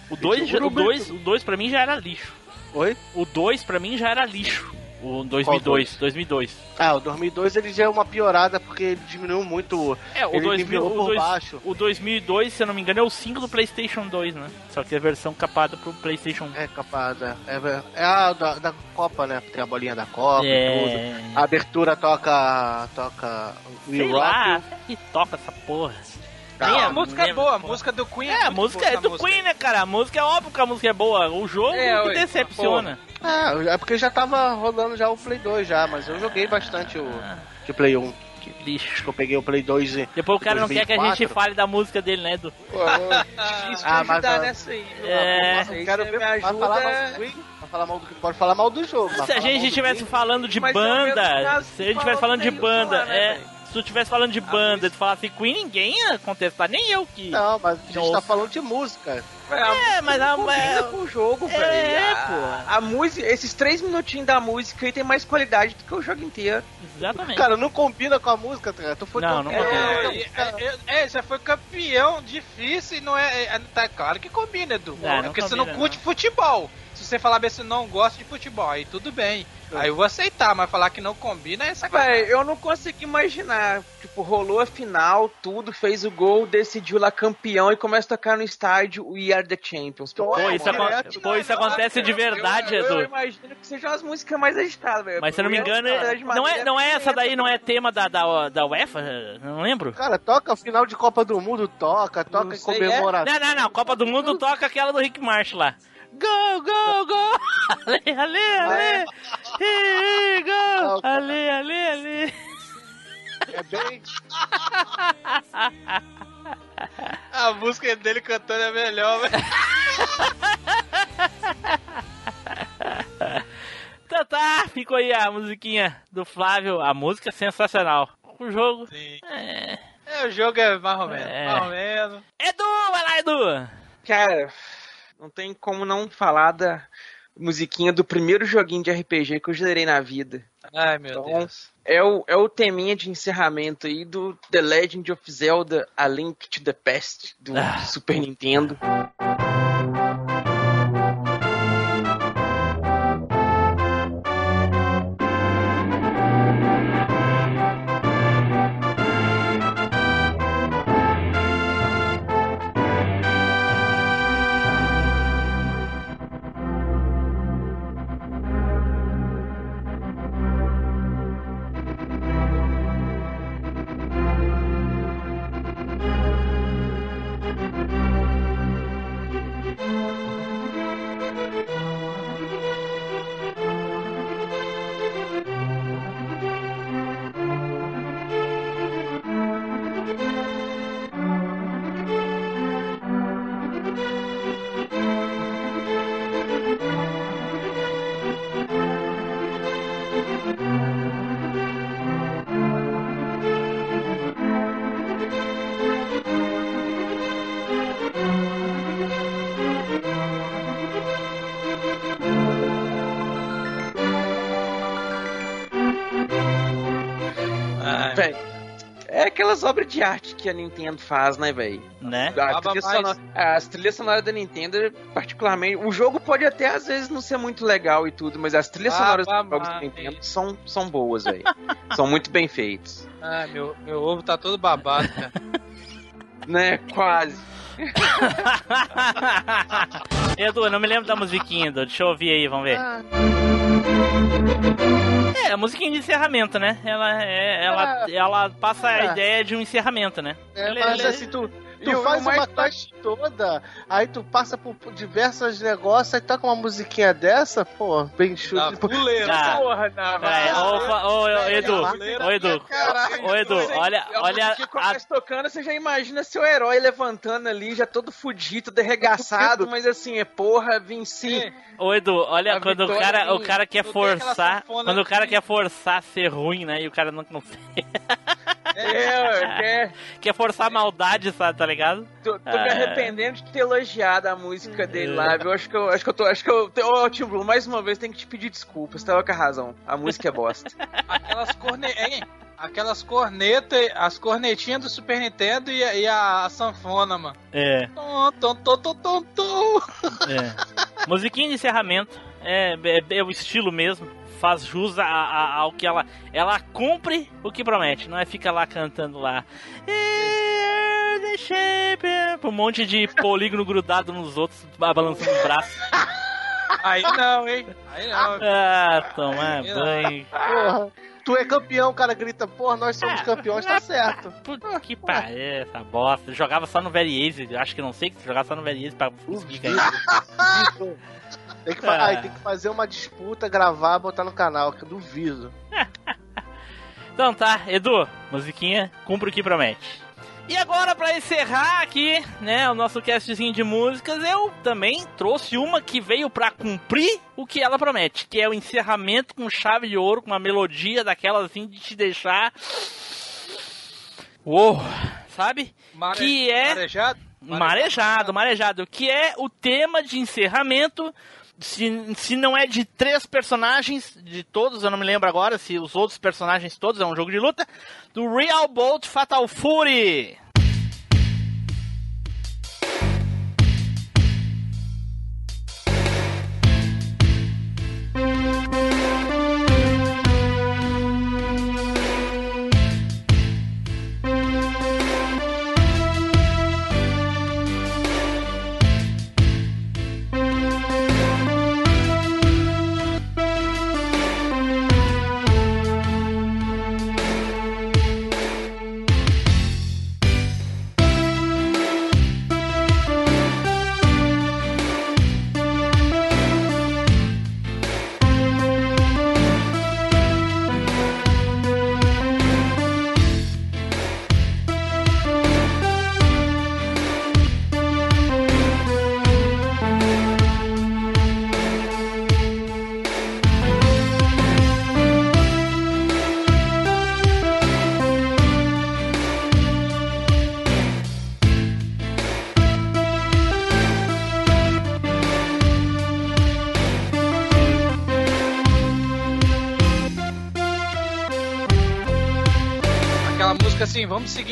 O 2 o dois, o dois pra mim já era lixo. Oi? O 2 pra mim já era lixo. O 2002, 2002. Ah, o 2002 ele já é uma piorada porque ele diminuiu muito. É, o, ele 2000, nivelou o, por dois- baixo. o 2002, se eu não me engano, é o 5 do PlayStation 2, né? Só que é a versão capada pro PlayStation 1. É capaz, é. É, é a da, da Copa, né? Tem a bolinha da Copa e É. tudo. A abertura toca. toca. Sei Rock. lá, que toca essa porra. Não, Nem a música é boa, a música do Queen É, a muito música é do música. Queen, né, cara? A música é óbvio que a música é boa. O jogo É, que decepciona. É, é porque já tava rolando já o Play 2 já, mas eu joguei bastante o de Play 1. Que lixo. Acho que eu peguei o Play 2 e. Depois o cara não quer que a gente 2004. fale da música dele, né, Edu? [LAUGHS] Difícil Ah, mas ajudar a- nessa aí. É. amor. Eu quero ver me vai falar mal ajuda. do Queen, falar mal do pode falar mal do jogo. Se a gente estivesse falando de Mas é banda, se a gente estivesse falando de banda, né, é. Se tu estivesse falando de banda e tu falasse Queen, ninguém ia contestar, nem eu que. Não, mas a gente Nossa. tá falando de música. É, mas a. Combina é- com o jogo, É, velho. pô. A, a música, esses três minutinhos da música aí tem mais qualidade do que o jogo inteiro. Exatamente. Cara, não combina com a música, cara. Tu foi Não, não campeão. combina. É, é, é, já foi campeão difícil e não é, é- Tá claro que combina, Edu. É, É, não porque você combina, não curte futebol. Se você falar bem, você não gosta de futebol, aí tudo bem. Aí eu vou aceitar, mas falar que não combina é sacanagem. Véi, eu não consigo imaginar. Tipo, rolou a final, tudo, fez o gol, decidiu lá campeão e começa a tocar no estádio We Are the Champions. Pô, isso, acon- direto, pô, isso acontece de verdade, eu, eu, Edu. imagino que sejam as músicas mais agitadas, velho. Mas se eu não me engano, essa de não é, não é essa daí, não é tema da, da, da UEFA? Não lembro. Cara, toca final de Copa do Mundo, toca, toca em sei, comemoração. Não, não, não. Copa do Mundo toca aquela do Rick Marsh lá. Go, go, go! Ale, ale, ale! Hey, go! Ale, ale, ale! É bem. [LAUGHS] A música dele cantando é melhor, velho. Então [LAUGHS] tá, ficou aí a musiquinha do Flávio. A música é sensacional. O jogo. Sim. É. É, o jogo é mais ou menos. É. Mais ou menos. Edu, vai lá, Edu! Cara, não tem como não falar da musiquinha do primeiro joguinho de RPG que eu zerei na vida. Ai, meu Então, Deus. É o, é o teminha de encerramento aí do The Legend of Zelda A Link to the Past do Ah. Super Nintendo. Ai, obras de arte que a Nintendo faz, né, velho? Né? A trilha sonora- As trilhas sonoras da Nintendo, particularmente. O jogo pode até às vezes não ser muito legal e tudo, mas as trilhas Baba sonoras dos jogos da. Nintendo são, são boas, velho. [LAUGHS] são muito bem feitos. ai, meu, meu ovo tá todo babado, cara. [LAUGHS] Né? Quase. [LAUGHS] Edu, eu não me lembro da musiquinha, Edu. Deixa eu ouvir aí, vamos ver. É, a musiquinha de encerramento, né? Ela, é, ela, ela passa a É. ideia de um encerramento, né? É, mas assim, tu, Tu E faz uma quest toda, aí tu passa por diversos negócios, aí toca uma musiquinha dessa, pô, bem chute. Tá. Ah. Porra, não, Peraí, ô, ô, ô, Edu, ô, Edu, Caralho, ô, Edu, olha, É olha, a- tocando, você já imagina seu herói levantando ali, já todo fudido, todo arregaçado, mas assim, é porra, venci. Ô Edu, olha A quando o cara, o cara quer forçar, quando o cara quer forçar a ser ruim, né, e o cara não consegue. [LAUGHS] É, é. [LAUGHS] Quer forçar a maldade, sabe, tá ligado? Tô, tô me Ah. arrependendo de ter elogiado a música dele lá, viu? Acho que eu, acho que eu tô, acho que eu, ô, Tim Blue, mais uma vez tem que te pedir desculpas, você tava com a razão. A música é bosta. [LAUGHS] Aquelas corne... hein? Aquelas cornetas, as cornetinhas do Super Nintendo e, a- e a sanfona, mano. É, Tom, tom, tom, tom, tom, tom. é. Musiquinha de encerramento, é, é, é o estilo mesmo. Faz jus a- a- ao que ela. Ela cumpre o que promete, não é fica lá cantando lá. Um monte de polígono grudado nos outros, balançando os braços. [LAUGHS] Aí não, hein? Aí não. Ah, tomar banho. Porra, tu é campeão, o cara grita, porra, nós somos campeões, tá certo. [LAUGHS] Puta que pariu, essa bosta. Jogava só no Very Easy, acho que não sei, jogava só no Very Easy pra conseguir ganhar. Tem que, fa- Ah. ai, tem que fazer uma disputa, gravar, botar no canal, que eu duvido. [LAUGHS] Então tá, Edu, musiquinha, cumpre o que promete. E agora, pra encerrar aqui, né, o nosso castzinho de músicas, eu também trouxe uma que veio pra cumprir o que ela promete, que é o encerramento com chave de ouro, com uma melodia daquela assim de te deixar. Uou, sabe? Mare- Que é. Marejado? Marejado, marejado, que é o tema de encerramento. Se, se não é de três personagens, de todos, eu não me lembro agora se os outros personagens todos é um jogo de luta, do Real Bolt Fatal Fury.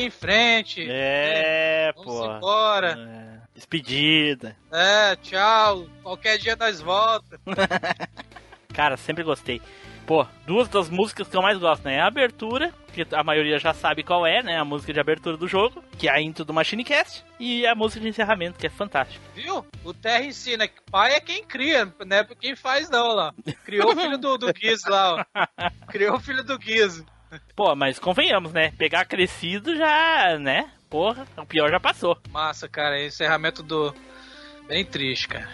Em frente. É, Vamos pô. embora. Despedida. É, tchau. Qualquer dia nós volta. [LAUGHS] Cara, sempre gostei. Pô, duas das músicas que eu mais gosto, né? A abertura, que a maioria já sabe qual é, né? A música de abertura do jogo, que é a intro do Machine Cast, e a música de encerramento, que é fantástica. Viu? O Terra ensina que pai é quem cria, não é quem faz não lá. Criou o filho do, do Giz lá, ó. [LAUGHS] Criou o filho do Giz. Pô, mas convenhamos, né? Pegar crescido já, né? Porra, o pior já passou. Massa, cara. Encerramento do... Bem triste, cara.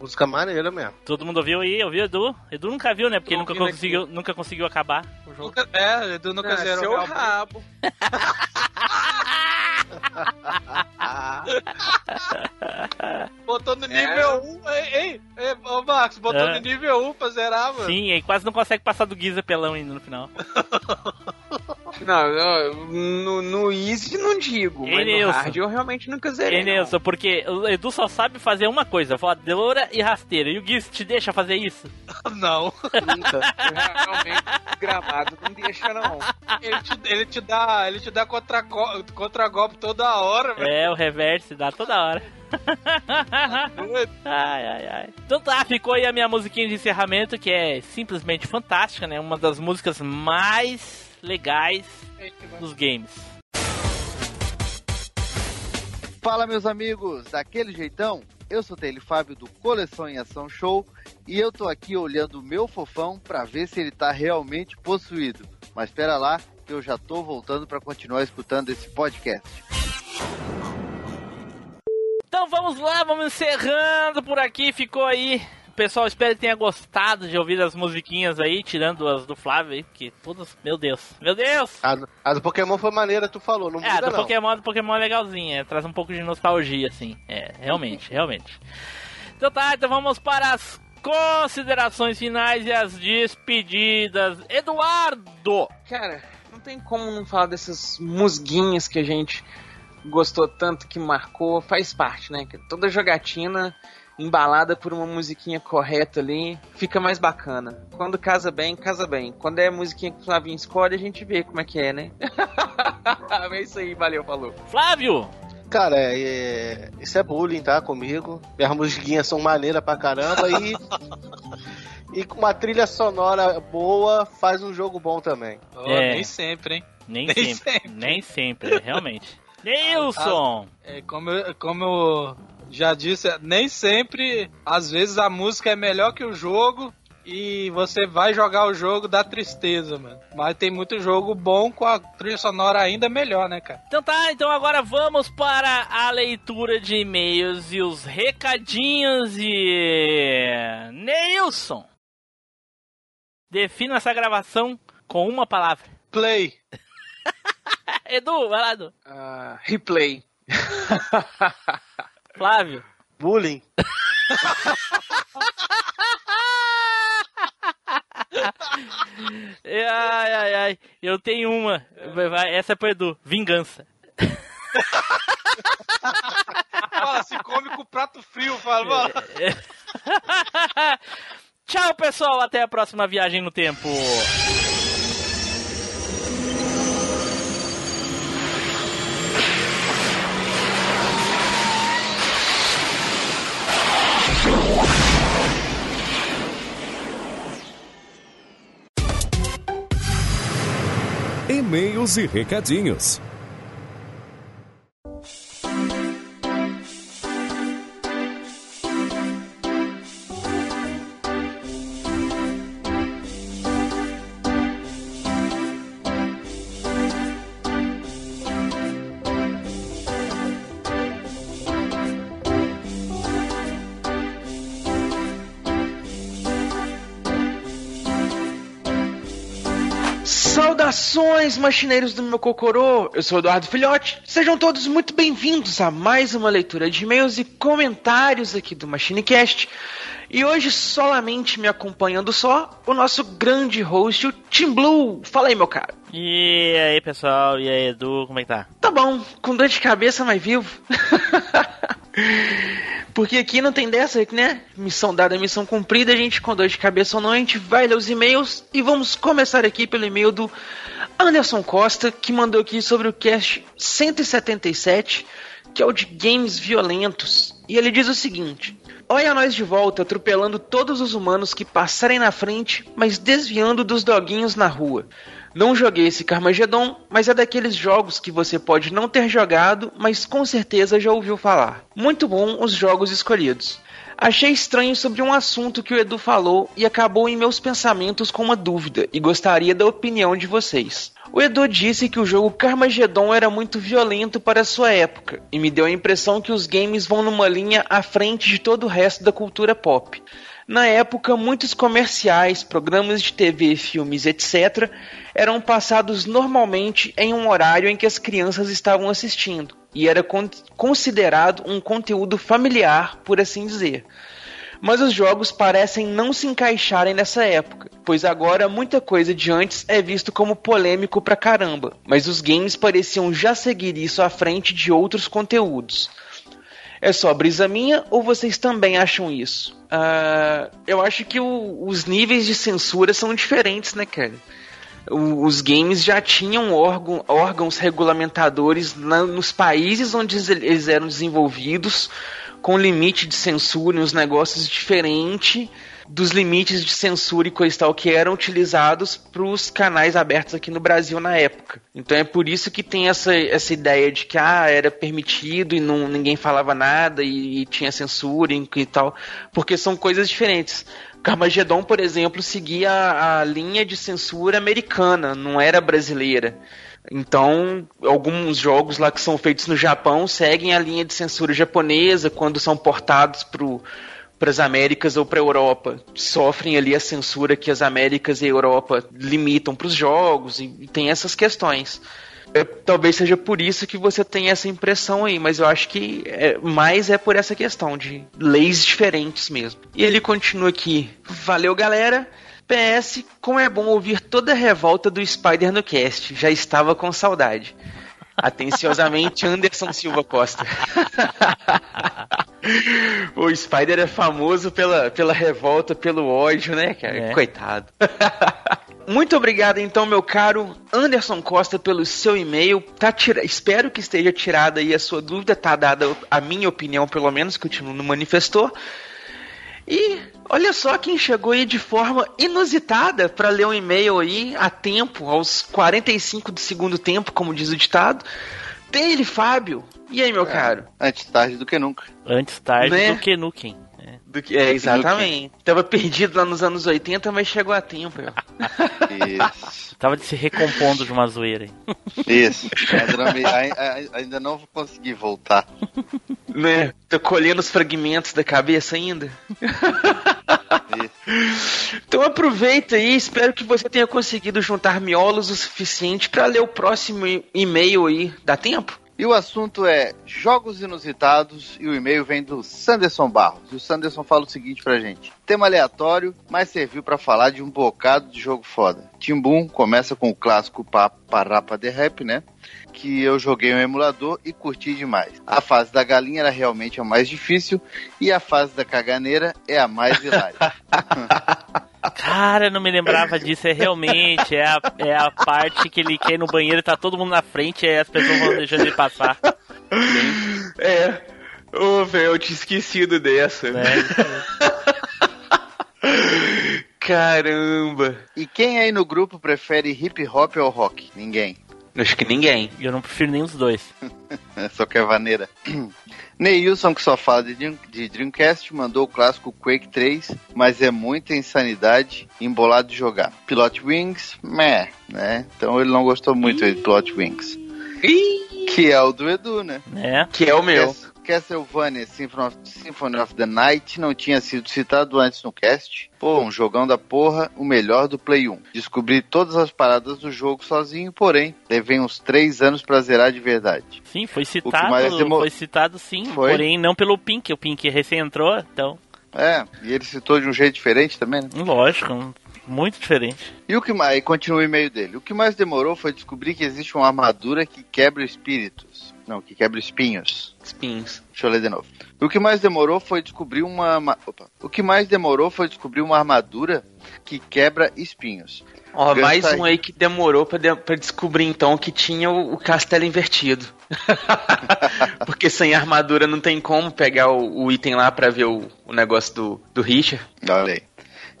Música maneira mesmo. Todo mundo ouviu aí, ouviu Edu? Edu nunca viu, né? Porque Tô nunca conseguiu, nunca conseguiu acabar o jogo. Nunca, é, Edu nunca Ah, zerou. seu Real rabo. [LAUGHS] [LAUGHS] Botou no nível 1. Ei, ei, ei, Max, botou É. no nível 1 pra zerar, mano. Sim, e quase não consegue passar do Giza pelão ainda no final. [LAUGHS] Não, não, no, no Easy não digo, Ei, mas no Nilson. Hard eu realmente nunca zerei. E Nelson, porque o Edu só sabe fazer uma coisa, voadora e rasteira. E o Giz te deixa fazer isso? [LAUGHS] Não. Nunca. Realmente, gramado não deixa, não. Ele te, ele te dá, ele te dá contra, contra golpe toda hora, velho. É, o reverse dá toda hora. [LAUGHS] ai, ai, ai. Então tá, ficou aí a minha musiquinha de encerramento, que é simplesmente fantástica, né? Uma das músicas mais legais dos games. Fala meus amigos, daquele jeitão? Eu sou Tele Fábio do Coleção em Ação Show e eu tô aqui olhando o meu fofão pra ver se ele tá realmente possuído. Mas espera lá, que eu já tô voltando pra continuar escutando esse podcast. Vamos lá, vamos encerrando por aqui. Ficou aí. Pessoal espero que tenha gostado de ouvir as musiquinhas aí, tirando as do Flávio aí, porque todas. Meu Deus, meu Deus! A, do- a do Pokémon foi maneira, tu falou, não É, a muda do não. Pokémon, a do Pokémon é legalzinha, é, traz um pouco de nostalgia, assim. É, realmente, realmente. Então tá, então vamos para as considerações finais e as despedidas. Eduardo! Cara, não tem como não falar dessas musguinhas que a gente gostou tanto, que marcou, faz parte, né? Que Toda jogatina embalada por uma musiquinha correta ali, fica mais bacana. Quando casa bem, casa bem. Quando é musiquinha que o Flavinho escolhe, a gente vê como é que é, né? [LAUGHS] é isso aí, valeu, falou. Flávio! Cara, é, é- isso é bullying, tá? Comigo. Minhas musiquinhas são maneiras pra caramba e. e com uma trilha sonora boa faz um jogo bom também. Oh, É. Nem sempre, hein? Nem, Nem sempre, nem sempre, realmente. Nilson! É, como, eu, como eu já disse, nem sempre, às vezes a música é melhor que o jogo e você vai jogar o jogo dá tristeza, mano. Mas tem muito jogo bom com a trilha sonora ainda melhor, né, cara? Então tá, então agora vamos para a leitura de e-mails e os recadinhos e. Neilson! Defina essa gravação com uma palavra. Play. [LAUGHS] [LAUGHS] Edu, vai lá, Edu. Ah, replay. [LAUGHS] Flávio. Bullying. [LAUGHS] Ai, ai, ai. Eu tenho uma. Vai, vai, essa é pro Edu. Vingança. Fala, se come com prato frio, fala. fala. Tchau, pessoal. Até a próxima viagem no tempo. E recadinhos. Machineiros do meu cocorô! Eu sou Eduardo Filhote. Sejam todos muito bem-vindos a mais uma leitura de e-mails e comentários aqui do MachineCast. E hoje, solamente me acompanhando só, o nosso grande host, o Tim Blue. Fala aí, meu cara. E aí, pessoal? E aí, Edu? Como é que tá? Tá bom, com dor de cabeça, mas vivo. [LAUGHS] Porque aqui não tem dessa, né? Missão dada, missão cumprida, a gente com dor de cabeça ou não, a gente vai ler os e-mails e vamos começar aqui pelo e-mail do Anderson Costa, que mandou aqui sobre o cast 177, que é o de games violentos. E ele diz o seguinte: Olha nós de volta, atropelando todos os humanos que passarem na frente, mas desviando dos doguinhos na rua. Não joguei esse Carmageddon, mas é daqueles jogos que você pode não ter jogado, mas com certeza já ouviu falar. Muito bom os jogos escolhidos. Achei estranho sobre um assunto que o Edu falou e acabou em meus pensamentos com uma dúvida e gostaria da opinião de vocês. O Edu disse que o jogo Carmageddon era muito violento para sua época e me deu a impressão que os games vão numa linha à frente de todo o resto da cultura pop. Na época, muitos comerciais, programas de TV, filmes, etc., eram passados normalmente em um horário em que as crianças estavam assistindo, e era con considerado um conteúdo familiar, por assim dizer. Mas os jogos parecem não se encaixarem nessa época, pois agora muita coisa de antes é visto como polêmico pra caramba, mas os games pareciam já seguir isso à frente de outros conteúdos. É só brisa minha ou vocês também acham isso? Ah, eu acho que o- os níveis de censura são diferentes, né, cara? Os games já tinham órgão- órgãos regulamentadores na- nos países onde eles- eles eram desenvolvidos, com limite de censura e uns negócios diferentes dos limites de censura e coisa e tal que eram utilizados para os canais abertos aqui no Brasil na época. Então é por isso que tem essa, essa ideia de que ah, era permitido e não, ninguém falava nada e, e tinha censura e, e tal, porque são coisas diferentes. Carmageddon, por exemplo, seguia a, a linha de censura americana, não era brasileira. Então, alguns jogos lá que são feitos no Japão seguem a linha de censura japonesa quando são portados para as Américas ou para a Europa. Sofrem ali a censura que as Américas e a Europa limitam para os jogos e, tem essas questões. Talvez seja por isso que você tem essa impressão aí, mas eu acho que é, mais é por essa questão de leis diferentes mesmo. E ele continua aqui. Valeu, galera. PS, como é bom ouvir toda a revolta do Spider no cast. Já estava com saudade. Atenciosamente, [LAUGHS] Anderson Silva Costa. [LAUGHS] o Spider é famoso pela, pela revolta, pelo ódio, né, cara? É. Coitado. [LAUGHS] Muito obrigado, então, meu caro Anderson Costa, pelo seu e-mail. Tá tira... Espero que esteja tirada aí a sua dúvida, tá dada a minha opinião, pelo menos, que o time não manifestou. E olha só quem chegou aí de forma inusitada para ler um e-mail aí a tempo, aos 45 do segundo tempo, como diz o ditado. Tem ele, Fábio. E aí, meu caro? Antes tarde do que nunca. Antes tarde Né? do que Nukem. Do que- é, exatamente. Tava perdido lá nos anos 80, mas chegou a tempo. Isso. Tava se recompondo de uma zoeira aí. Isso. Ainda não, ainda não vou conseguir voltar. Né? Tô colhendo os fragmentos da cabeça ainda. Então aproveita aí, espero que você tenha conseguido juntar miolos o suficiente para ler o próximo e-mail aí. Dá tempo? E o assunto é jogos inusitados e o e-mail vem do Sanderson Barros. E o Sanderson fala o seguinte pra gente: tema aleatório, mas serviu pra falar de um bocado de jogo foda. Tim Boom começa com o clássico Pa- Parapa de Rap, né? Que eu joguei no emulador e curti demais. A fase da galinha era realmente a mais difícil e a fase da caganeira é a mais hilária. [LAUGHS] Cara, eu não me lembrava disso. É realmente, é a, é a parte que ele quer ir no banheiro e tá todo mundo na frente e aí as pessoas vão deixando ele passar. É. Ô, velho, eu tinha esquecido dessa. Caramba. E quem aí no grupo prefere hip hop ou rock? Ninguém. Acho que ninguém. Eu não prefiro nenhum dos dois. [LAUGHS] Só que é vaneira. Neilson, que só fala de, Dream- de Dreamcast, mandou o clássico Quake 3, mas é muita insanidade embolado de jogar. Pilot Wings, meh, né? Então ele não gostou muito de Pilot Wings. Que é o do Edu, né? É. Que é o meu. Cas- Castlevania Symphony of, Symphony of the Night não tinha sido citado antes no cast. Pô, um jogão da porra, o melhor do Play 1. Descobri todas as paradas do jogo sozinho, porém, levei uns 3 anos pra zerar de verdade. Sim, foi citado, demo- foi citado sim, Foi? porém não pelo Pink, o Pink recém entrou, então, É, e ele citou de um jeito diferente também, né? lógico, muito diferente. E o que mais, aí continua o e-mail dele. O que mais demorou foi descobrir que existe uma armadura que quebra espíritos. Não, que quebra espinhos. Espinhos. Deixa eu ler de novo. O que mais demorou foi descobrir uma. Opa. O que mais demorou foi descobrir uma armadura que quebra espinhos. Ó, mais aí. um aí que demorou pra, de- pra descobrir então que tinha o, o castelo invertido. [LAUGHS] Porque sem armadura não tem como pegar o, o item lá pra ver o, o negócio do, do Richard. Olha aí.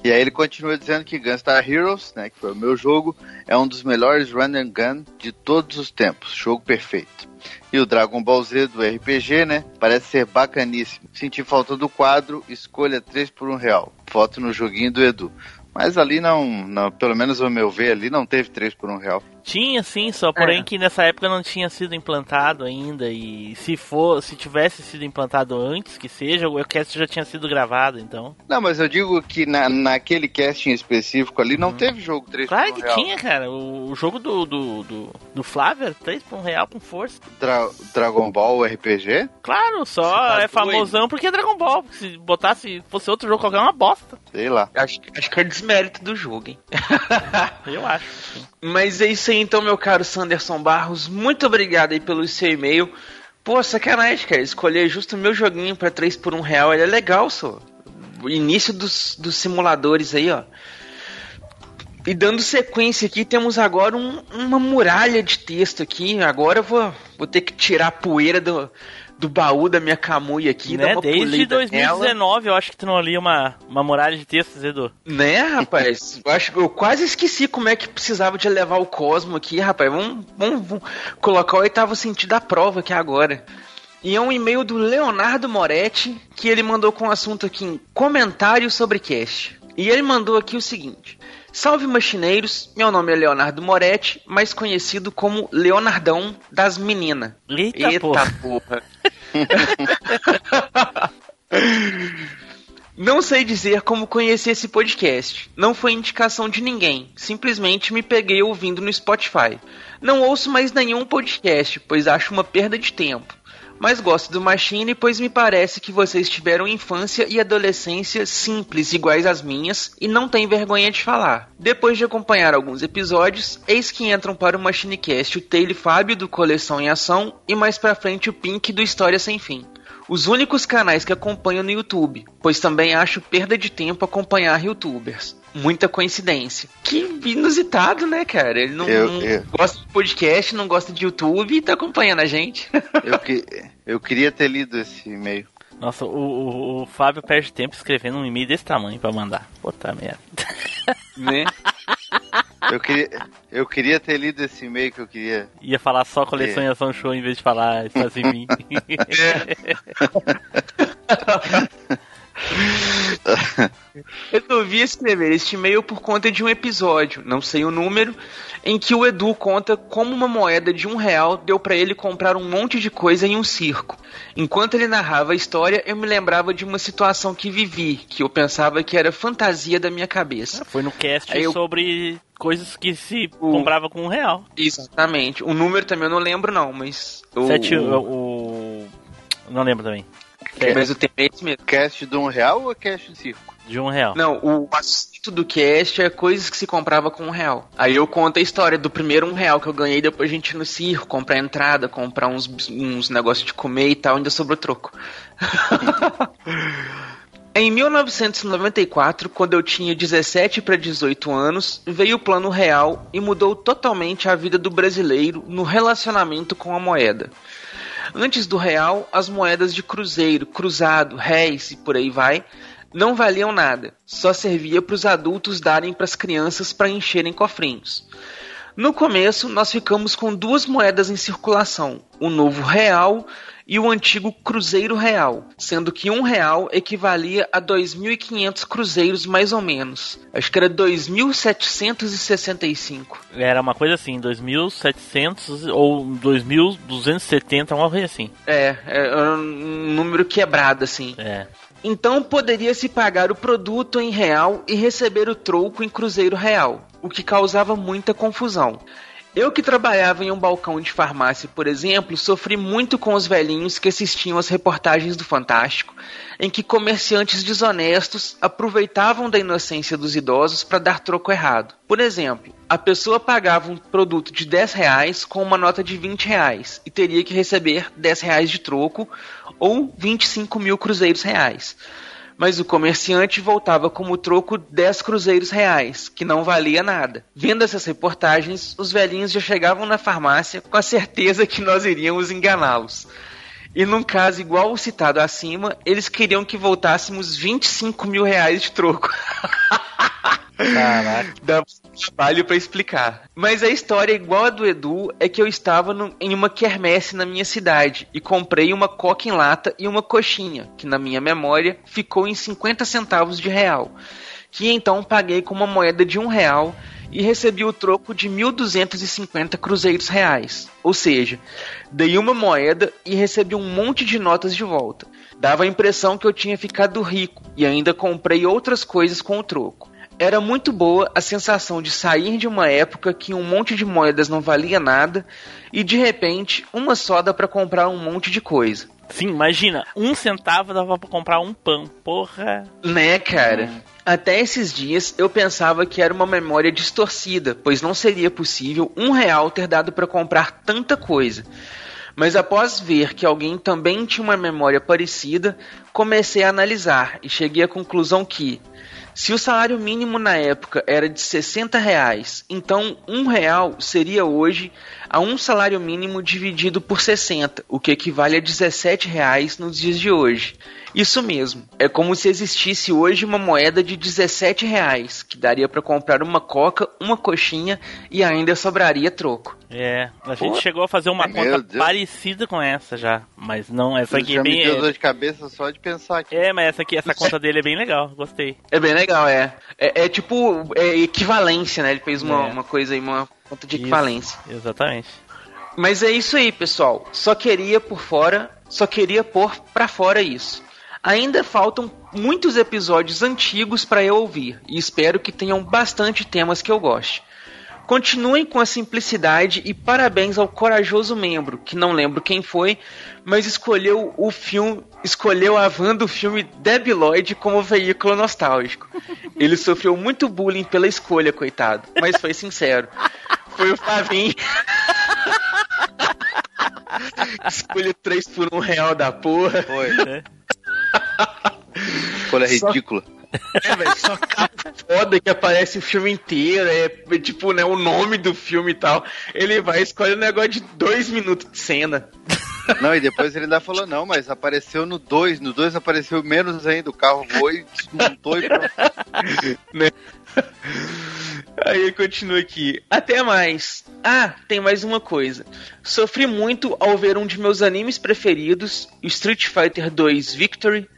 E aí ele continua dizendo que Gunstar Heroes, né, que foi o meu jogo, é um dos melhores run and gun de todos os tempos. Jogo perfeito. E o Dragon Ball Z do RPG, né, parece ser bacaníssimo. Senti falta do quadro, escolha 3 por 1 real. Foto no joguinho do Edu. Mas ali não, não, pelo menos ao meu ver, ali não teve 3 por 1 real. Tinha sim, só porém que nessa época não tinha sido implantado ainda e se for, se tivesse sido implantado antes que seja, o cast já tinha sido gravado, então. Não, mas eu digo que na, naquele casting específico ali não teve jogo 3 Claro por 1 que real. tinha, cara. O, o jogo do, do, do, do Flávio, 3 por 1 real com força. Dra- Dragon Ball RPG? Claro, só tá é doido? famosão porque é Dragon Ball. porque Se botasse, fosse outro jogo qualquer, é uma bosta. Sei lá. Acho, acho que é desmérito do jogo, hein? [LAUGHS] Eu acho. sim. Mas é isso aí então, meu caro Sanderson Barros. Muito obrigado aí pelo seu e-mail. Pô, sacanagem, cara. Escolher justo o meu joguinho pra 3 por 1 real. Ele é legal, só. O início dos, dos simuladores aí, ó. E dando sequência aqui, temos agora um- uma muralha de texto aqui. Agora eu vou, vou ter que tirar a poeira do, do baú da minha camuia aqui. Né? Desde polida nela. 2019 eu acho que tu não lia uma, uma muralha de textos, Edu. Né, rapaz? Eu acho que eu quase esqueci como é que precisava de levar o Cosmo aqui, rapaz. Vamos, vamos, vamos colocar o oitavo sentido da prova aqui agora. E é um e-mail do Leonardo Moretti, que ele mandou com o assunto aqui em comentário sobre cast. E ele mandou aqui o seguinte: Salve machineiros, meu nome é Leonardo Moretti, mais conhecido como Leonardão das Meninas. Eita, porra. porra. Não sei dizer como conheci esse podcast. Não foi indicação de ninguém. Simplesmente me peguei ouvindo no Spotify. Não ouço mais nenhum podcast, pois acho uma perda de tempo. Mas gosto do Machine, pois me parece que vocês tiveram infância e adolescência simples, iguais às minhas, e não têm vergonha de falar. Depois de acompanhar alguns episódios, eis que entram para o Machinecast o Taylor Fábio do Coleção em Ação e mais pra frente o Pink do História Sem Fim. Os únicos canais que acompanho no YouTube, pois também acho perda de tempo acompanhar youtubers. Muita coincidência. Que inusitado, né, cara? Ele não, Eu- não eu- gosta de podcast, não gosta de YouTube e tá acompanhando a gente. [LAUGHS] Eu, que- eu queria ter lido esse e-mail. Nossa, o, o- o Fábio perde tempo escrevendo um e-mail desse tamanho pra mandar. Puta merda. né? [LAUGHS] Eu queria, eu queria ter lido esse e-mail que eu queria. Ia falar só coleção É. e ação show em vez de falar Estás em mim. [LAUGHS] [LAUGHS] Resolvi escrever este e-mail por conta de um episódio, não sei o número, em que o Edu conta como uma moeda de um real deu pra ele comprar um monte de coisa em um circo. Enquanto ele narrava a história, eu me lembrava de uma situação que vivi, que eu pensava que era fantasia da minha cabeça. Foi no cast eu- sobre coisas que se comprava com um real. Exatamente. O número também eu não lembro não, mas... O, Sete, o, o- Não lembro também. Mas o tema é esse mesmo. Cast de um real ou cast de circo? De um real. Não, o assunto do cast é coisas que se comprava com um real. Aí eu conto a história do primeiro um real que eu ganhei, depois a gente ir no circo, comprar entrada, comprar uns, uns negócios de comer e tal, ainda sobrou troco. [LAUGHS] Em 1994, quando eu tinha 17 para 18 anos, veio o Plano Real e mudou totalmente a vida do brasileiro no relacionamento com a moeda. Antes do real, as moedas de cruzeiro, cruzado, réis e por aí vai, não valiam nada. Só servia para os adultos darem para as crianças para encherem cofrinhos. No começo, nós ficamos com duas moedas em circulação: o novo real e o antigo cruzeiro real, sendo que um real equivalia a 2.500 cruzeiros mais ou menos. Acho que era 2.765. Era uma coisa assim, 2700 ou 2270, uma coisa assim. É, é um número quebrado assim. É. Então poderia se pagar o produto em real e receber o troco em cruzeiro real, o que causava muita confusão. Eu que trabalhava em um balcão de farmácia, por exemplo, sofri muito com os velhinhos que assistiam às reportagens do Fantástico, em que comerciantes desonestos aproveitavam da inocência dos idosos para dar troco errado. Por exemplo, a pessoa pagava um produto de 10 reais com uma nota de 20 reais e teria que receber 10 reais de troco ou 25 mil cruzeiros reais. Mas o comerciante voltava como troco 10 cruzeiros reais, que não valia nada. Vendo essas reportagens, os velhinhos já chegavam na farmácia com a certeza que nós iríamos enganá-los. E num caso igual o citado acima, eles queriam que voltássemos 25 mil reais de troco. [LAUGHS] Caraca. Dá trabalho pra explicar. Mas a história igual a do Edu é que eu estava no- em uma quermesse na minha cidade e comprei uma coca em lata e uma coxinha, que na minha memória ficou em 50 centavos de real. Que então paguei com uma moeda de um real e recebi o troco de 1.250 cruzeiros reais. Ou seja, dei uma moeda e recebi um monte de notas de volta. Dava a impressão que eu tinha ficado rico e ainda comprei outras coisas com o troco. Era muito boa a sensação de sair de uma época que um monte de moedas não valia nada e de repente uma só dá pra comprar um monte de coisa. Sim, imagina, um centavo dava pra comprar um pão. Porra. Né, cara? Até esses dias eu pensava que era uma memória distorcida, pois não seria possível um real ter dado pra comprar tanta coisa. Mas após ver que alguém também tinha uma memória parecida, comecei a analisar e cheguei à conclusão que, se o salário mínimo na época era de 60 reais, então um real seria hoje a um salário mínimo dividido por 60, o que equivale a 17 reais nos dias de hoje. Isso mesmo, é como se existisse hoje uma moeda de 17 reais, que daria para comprar uma coca, uma coxinha e ainda sobraria troco. É, a gente Pô. chegou a fazer uma conta Deus. parecida com essa já, mas não, essa aqui é já me bem. deu dor de cabeça só de pensar aqui. É, mas essa aqui, essa [LAUGHS] conta dele é bem legal, gostei. É bem legal, é. É, é tipo é equivalência, né? Ele fez uma, É. uma coisa aí, uma conta de Isso, equivalência. Exatamente. Mas é isso aí, pessoal. Só queria por fora, só queria pôr pra fora isso. Ainda faltam muitos episódios antigos pra eu ouvir e espero que tenham bastante temas que eu goste. Continuem com a simplicidade e parabéns ao corajoso membro, que não lembro quem foi, mas escolheu o filme, escolheu a van do filme Debi Lloyd como veículo nostálgico. Ele sofreu muito bullying pela escolha, coitado, mas foi sincero. Foi o Flavinho. [LAUGHS] Escolha 3 por 1 real da porra. Foi. [LAUGHS] Escolha Só- ridícula. É, velho, só capa foda que aparece o filme inteiro, é, é tipo, né, o nome do filme e tal. Ele vai escolher um negócio de dois minutos de cena. Não, e depois ele ainda falou, não, mas apareceu no 2. No 2 apareceu menos ainda. O carro voou e desmontou e [LAUGHS] né? Aí ele continua aqui. Até mais. Ah, tem mais uma coisa. Sofri muito ao ver um de meus animes preferidos, Street Fighter 2 Victory,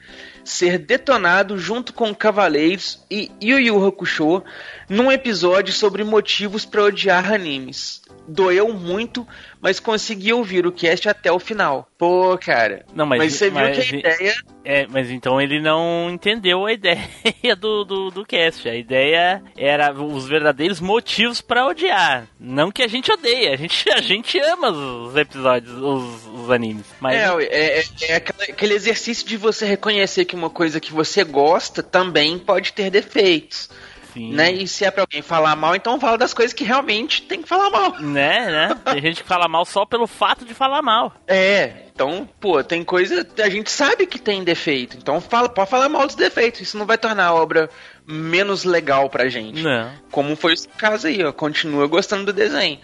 ser detonado junto com Cavaleiros e Yu Yu Hakusho num episódio sobre motivos para odiar animes. Doeu muito, mas consegui ouvir o cast até o final. Pô, cara. Não, mas, você viu mas- que a ideia É, mas então ele não entendeu a [LAUGHS] ideia do, do, do cast. A ideia era os verdadeiros motivos pra odiar. Não que a gente odeia, a gente, a gente ama os episódios, os, os animes. Mas É, é, é- é aquele exercício de você reconhecer que uma coisa que você gosta também pode ter defeitos. Né? E se é pra alguém falar mal, então fala das coisas que realmente tem que falar mal. Né, né? Tem gente que fala mal só pelo fato de falar mal. É, então, pô, tem coisa. A gente sabe que tem defeito. Então fala, pode falar mal dos defeitos. Isso não vai tornar a obra menos legal pra gente. Não. Como foi o caso aí, ó. Continua gostando do desenho.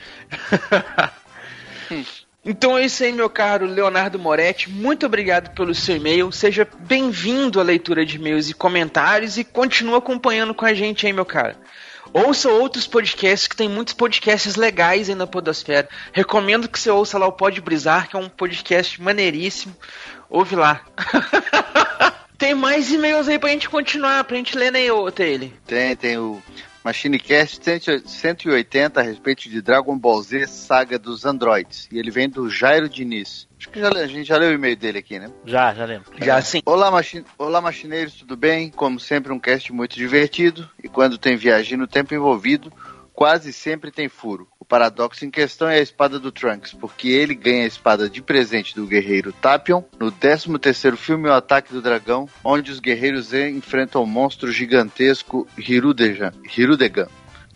[LAUGHS] Então é isso aí, meu caro Leonardo Moretti. Muito obrigado pelo seu e-mail. Seja bem-vindo à leitura de e-mails e comentários e continua acompanhando com a gente aí, meu cara. Ouça outros podcasts, que tem muitos podcasts legais aí na Podosfera. Recomendo que você ouça lá o Pode Brisar, que é um podcast maneiríssimo. Ouve lá. [LAUGHS] tem mais e-mails aí pra gente continuar, pra gente ler outro ele. Tem, tem o MachineCast 180 a respeito de Dragon Ball Z Saga dos Androids. E ele vem do Jairo Diniz. Acho que já, a gente já leu o e-mail dele aqui, né? Já, já lembro. Já sim. Olá, machi Olá, machineiros, tudo bem? Como sempre, um cast muito divertido. E quando tem viagem no tempo envolvido, quase sempre tem furo. Paradoxo em questão é a espada do Trunks, porque ele ganha a espada de presente do guerreiro Tapion no 13º filme O Ataque do Dragão, onde os guerreiros enfrentam o monstro gigantesco. Hirudegan.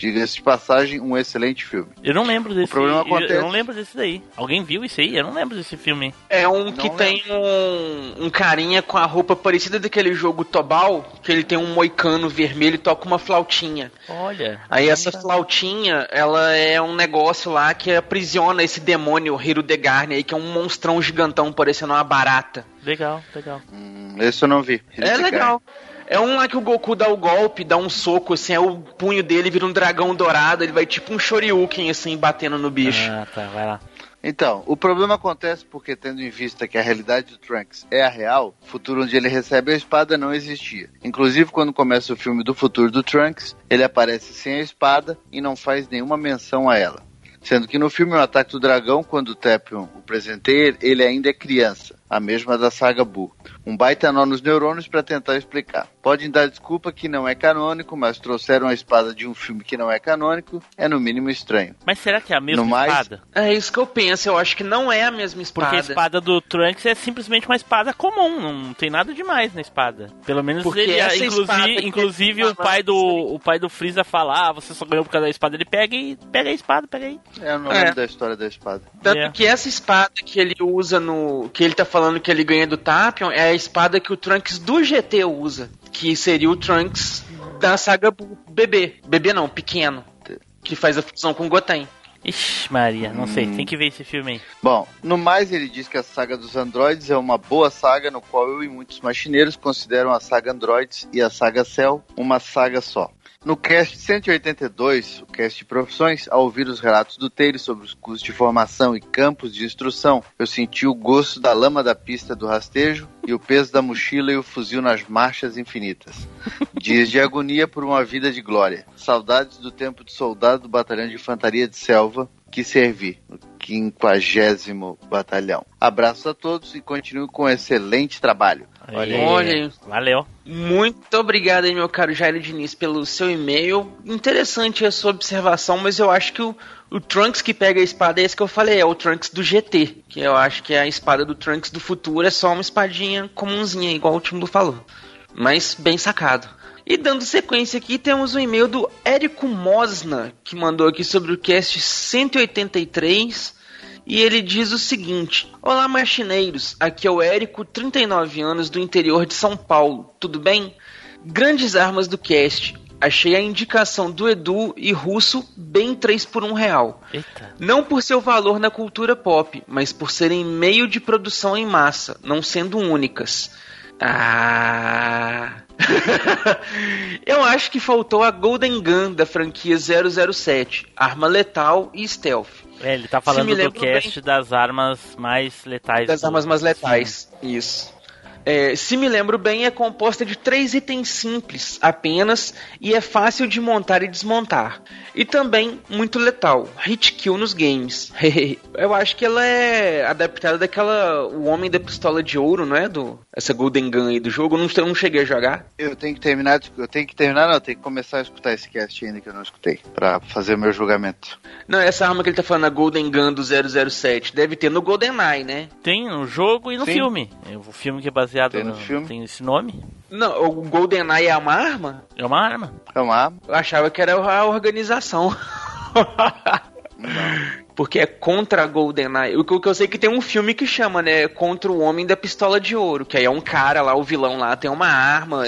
Diga-se de passagem, um excelente filme. Eu não lembro desse. problema eu, acontece- eu não lembro desse daí. Alguém viu isso aí? Eu não lembro desse filme. É um que tem um, um carinha com a roupa parecida daquele jogo Tobal, que ele tem um moicano vermelho e toca uma flautinha. Olha. Aí essa flautinha, ela é um negócio lá que aprisiona esse demônio Hirudegarn aí, que é um monstrão gigantão parecendo uma barata. Legal, legal. Hum, Esse eu não vi. É legal. É um lá que o Goku dá o golpe, dá um soco, assim, aí o punho dele vira um dragão dourado, ele vai tipo um Shoryuken, assim, batendo no bicho. Ah, tá, vai lá. Então, o problema acontece porque, tendo em vista que a realidade do Trunks é a real, o futuro onde ele recebe a espada não existia. Inclusive, quando começa o filme do futuro do Trunks, ele aparece sem a espada e não faz nenhuma menção a ela. Sendo que no filme O Ataque do Dragão, quando o Tapion o presenteia, ele ainda é criança, a mesma da saga Buu. Um baita nó nos neurônios para tentar explicar. Podem dar desculpa que não é canônico, mas trouxeram a espada de um filme que não é canônico, é no mínimo estranho. Mas será que é a mesma No mais- espada? É isso que eu penso, eu acho que não é a mesma espada. Porque a espada do Trunks é simplesmente uma espada comum, não tem nada demais na espada. Pelo menos Porque ele, essa inclusive, inclusive o pai do o pai do Freeza fala, ah, você só ganhou por causa da espada, ele pega e pega a espada, pega aí. Eu não É. lembro da história da espada. Tanto É. que essa espada que ele usa no. que ele tá falando que ele ganha do Tapion é a espada que o Trunks do GT usa. Que seria o Trunks da saga bebê. Bebê não, pequeno. Que faz a fusão com o Goten. Ixi, Maria, não sei, Hum. tem que ver esse filme aí. Bom, no mais ele diz que a saga dos androides é uma boa saga, no qual eu e muitos machineiros consideram a saga Androids e a saga Cell uma saga só. No cast 182, o cast de profissões, ao ouvir os relatos do Taylor sobre os cursos de formação e campos de instrução, eu senti o gosto da lama da pista do rastejo e o peso da mochila e o fuzil nas marchas infinitas. Dias de agonia por uma vida de glória. Saudades do tempo de soldado do batalhão de infantaria de selva que servi no 50 Batalhão. Abraços a todos e continue com um excelente trabalho. Olha aí. Olha aí. Valeu. Muito obrigado aí, meu caro Jair Diniz, pelo seu e-mail. Interessante a sua observação, mas eu acho que o, o Trunks que pega a espada é esse que eu falei, é o Trunks do GT. Que eu acho que a espada do Trunks do futuro é só uma espadinha comunzinha, igual o Timbu falou. Mas bem sacado. E dando sequência aqui, temos um e-mail do Érico Mosna, que mandou aqui sobre o cast 183. E ele diz o seguinte: Olá, machineiros. Aqui é o Érico, 39 anos, do interior de São Paulo. Tudo bem? Grandes armas do cast. Achei a indicação do Edu e Russo bem 3 por 1 real. Eita. Não por seu valor na cultura pop, mas por serem meio de produção em massa, não sendo únicas. Ah. [LAUGHS] Eu acho que faltou a Golden Gun da franquia 007, arma letal e stealth. É, ele tá falando do cast das armas mais letais. Das do- armas mais letais. Isso. É, se me lembro bem, é composta de três itens simples apenas e é fácil de montar e desmontar. E também muito letal, hit kill nos games. [LAUGHS] Eu acho que ela é adaptada daquela O Homem da Pistola de Ouro, não é? Do, essa Golden Gun aí do jogo. Eu não, não cheguei a jogar. Eu tenho que terminar, eu tenho que terminar, não, eu tenho que começar a escutar esse cast ainda que eu não escutei, pra fazer o meu julgamento. Não, essa arma que ele tá falando, a Golden Gun do 007, deve ter no GoldenEye, né? Tem no jogo e no Sim. filme. O filme que é baseado Tem no no, filme. tem esse nome. Não, o GoldenEye é uma arma? É uma arma. É uma arma? Eu achava que era a organização. [LAUGHS] [LAUGHS] Porque é contra a GoldenEye. O que o que eu sei é que tem um filme que chama, né? Contra o Homem da Pistola de Ouro. Que aí é um cara lá, o vilão lá, tem uma arma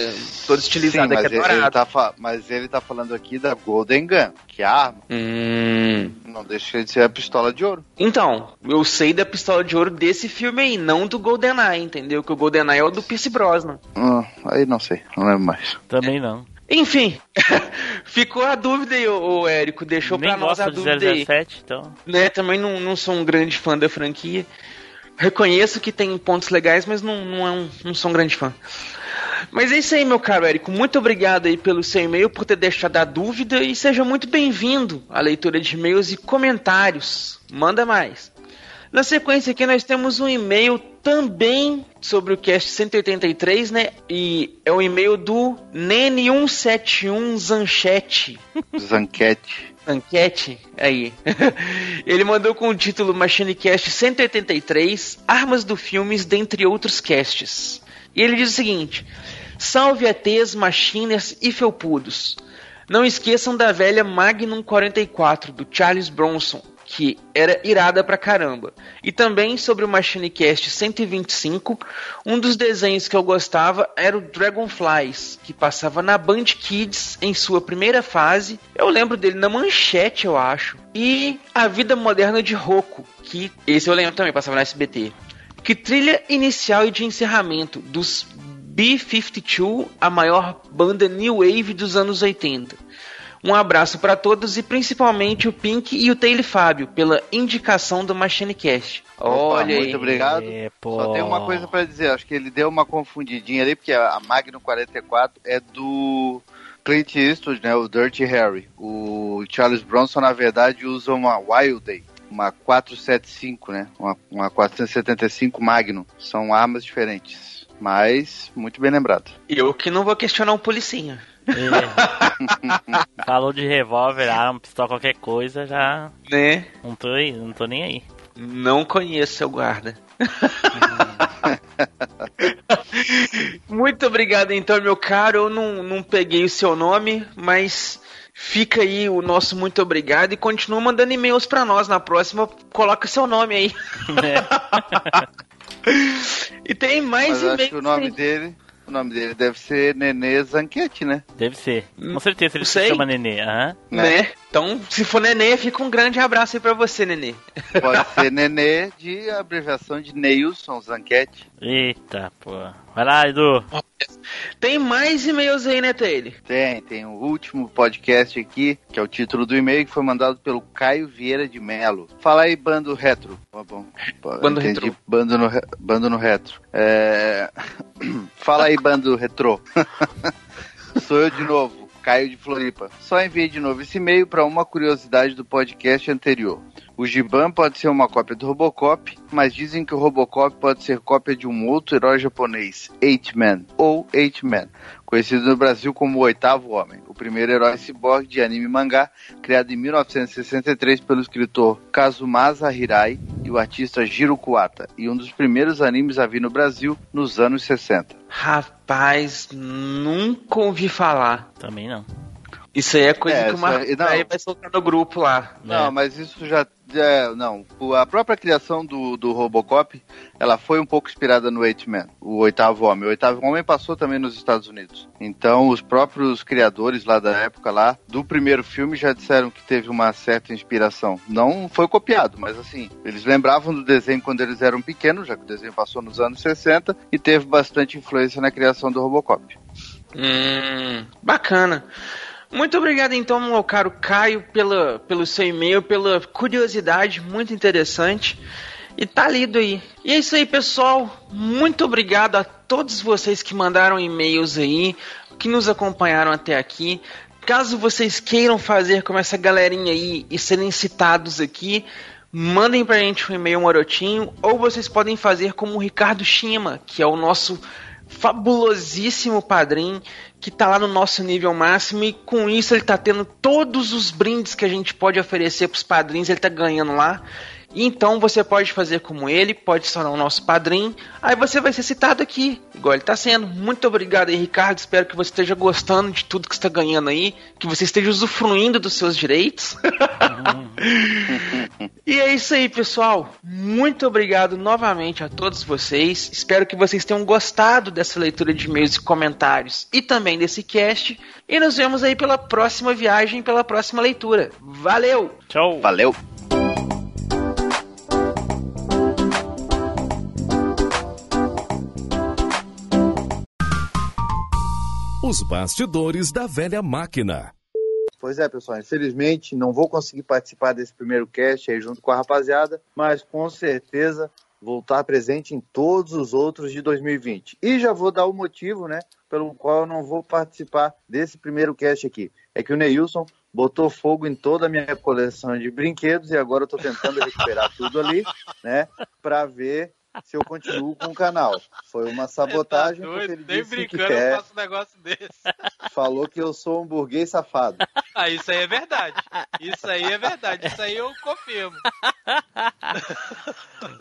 toda Sim, estilizada mas que é dourada. tá, mas ele tá falando aqui da Golden Gun, que é a arma. Hum. Não deixa de ser a pistola de ouro. Então, eu sei da Pistola de Ouro desse filme aí, não do GoldenEye, entendeu? Que o GoldenEye é o do Pierce Brosnan. Hum, aí não sei, não lembro mais. Também não. Enfim, [LAUGHS] ficou a dúvida aí, ô, ô Érico. Deixou Nem pra nós a dúvida aí. 007, então. né, também não, não sou um grande fã da franquia. Reconheço que tem pontos legais, mas não, não, é um, não sou um grande fã. Mas é isso aí, meu caro Érico. Muito obrigado aí pelo seu e-mail, por ter deixado a dúvida e seja muito bem-vindo à leitura de e-mails e comentários. Manda mais. Na sequência aqui nós temos um e-mail também sobre o cast 183, né? E é o e-mail do Nene171 Zanchete. Zanquete. Enquete aí. [LAUGHS] Ele mandou com o título MachineCast 183, Armas do Filmes, dentre outros casts. E ele diz o seguinte: Salve ETs, machiners e felpudos. Não esqueçam da velha Magnum 44 do Charles Bronson, que era irada pra caramba. E também sobre o MachineCast 125, um dos desenhos que eu gostava era o Dragonflies, que passava na Band Kids em sua primeira fase. Eu lembro dele na manchete, eu acho. E A Vida Moderna de Roku, que esse eu lembro também, passava na SBT. Que trilha inicial e de encerramento dos B-52, a maior banda new wave dos anos 80. Um abraço para todos e principalmente o Pink e o Taylor Fábio pela indicação do MachineCast. Olha muito obrigado. É, Só tem uma coisa pra dizer, acho que ele deu uma confundidinha ali, porque a Magnum 44 é do Clint Eastwood, né, o Dirty Harry. O Charles Bronson, na verdade, usa uma Wild Day, uma 475, né, uma, uma 475 Magnum. São armas diferentes, mas muito bem lembrado. Eu que não vou questionar um policinha. É. [LAUGHS] Falou de revólver, arma, pistola, qualquer coisa, já. Né? Não tô, aí, não tô nem aí. Não conheço seu guarda. [LAUGHS] Muito obrigado então, meu caro. Eu não, não peguei o seu nome, mas fica aí o nosso muito obrigado e continua mandando e-mails pra nós. Na próxima, coloca seu nome aí. [LAUGHS] e tem mais Mas eu acho e-mails. que o nome dele, o nome dele deve ser Nenê Zanquete, né? Deve ser. Com certeza ele se chama Nenê. aham. Né? Então, se for Nenê, fica um grande abraço aí pra você, Nenê. Pode [LAUGHS] ser Nenê de abreviação de Neilson Zanquete. Eita, pô. Vai lá, Edu. Tem mais e-mails aí, né, Taylor? Tem, tem o último podcast aqui, que é o título do e-mail, que foi mandado pelo Caio Vieira de Melo. Fala aí, bando retro. Tá bom. Bando Entendi, retro. Bando no, re- bando no retro. É... [CLEARS THROAT] Fala aí, bando retrô. [LAUGHS] Sou eu de novo, Caio de Floripa. Só enviei de novo esse e-mail para uma curiosidade do podcast anterior. O Giban pode ser uma cópia do Robocop, mas dizem que o Robocop pode ser cópia de um outro herói japonês, Eight-Man, ou Eight-Man, conhecido no Brasil como o Oitavo Homem, o primeiro herói ciborgue de anime e mangá, criado em 1963 pelo escritor Kazumasa Hirai e o artista Jiro Kuwata, e um dos primeiros animes a vir no Brasil nos anos 60. Rapaz, nunca ouvi falar. Também não. Isso aí é coisa É, que o aí vai soltar no grupo lá. Não, mas isso já. É, não, a própria criação do, do Robocop, ela foi um pouco inspirada no Eight-Man, o oitavo homem. O oitavo homem passou também nos Estados Unidos. Então, os próprios criadores lá da época, lá, do primeiro filme, já disseram que teve uma certa inspiração. Não foi copiado, mas assim, eles lembravam do desenho quando eles eram pequenos, já que o desenho passou nos anos 60, e teve bastante influência na criação do Robocop. Hum, bacana. Muito obrigado então, meu caro Caio, pela, pelo seu e-mail, pela curiosidade, muito interessante. E tá lido aí. E é isso aí, pessoal. Muito obrigado a todos vocês que mandaram e-mails aí, que nos acompanharam até aqui. Caso vocês queiram fazer como essa galerinha aí e serem citados aqui, mandem pra gente um e-mail marotinho, ou vocês podem fazer como o Ricardo Shima, que é o nosso fabulosíssimo padrinho que tá lá no nosso nível máximo e com isso ele tá tendo todos os brindes que a gente pode oferecer pros padrinhos, ele tá ganhando lá. Então você pode fazer como ele, pode se tornar o nosso padrinho, aí você vai ser citado aqui, igual ele tá sendo. Muito obrigado aí, Ricardo. Espero que você esteja gostando de tudo que está ganhando aí, que você esteja usufruindo dos seus direitos. [LAUGHS] E é isso aí, pessoal. Muito obrigado novamente a todos vocês. Espero que vocês tenham gostado dessa leitura de e-mails e comentários e também desse cast. E nos vemos aí pela próxima viagem, pela próxima leitura. Valeu! Tchau! Valeu! Os bastidores da velha máquina. Pois é, pessoal, infelizmente não vou conseguir participar desse primeiro cast aí junto com a rapaziada, mas com certeza vou estar presente em todos os outros de 2020. E já vou dar o motivo, né, pelo qual eu não vou participar desse primeiro cast aqui. É que o Neilson botou fogo em toda a minha coleção de brinquedos e agora eu tô tentando recuperar tudo ali, né, para ver se eu continuo com o canal. Foi uma sabotagem porque ele Nem disse que brincando eu quer, faço um negócio desse. falou que eu sou um burguês safado. [LAUGHS] Ah, isso aí é verdade. Isso aí é verdade. Isso aí eu confirmo.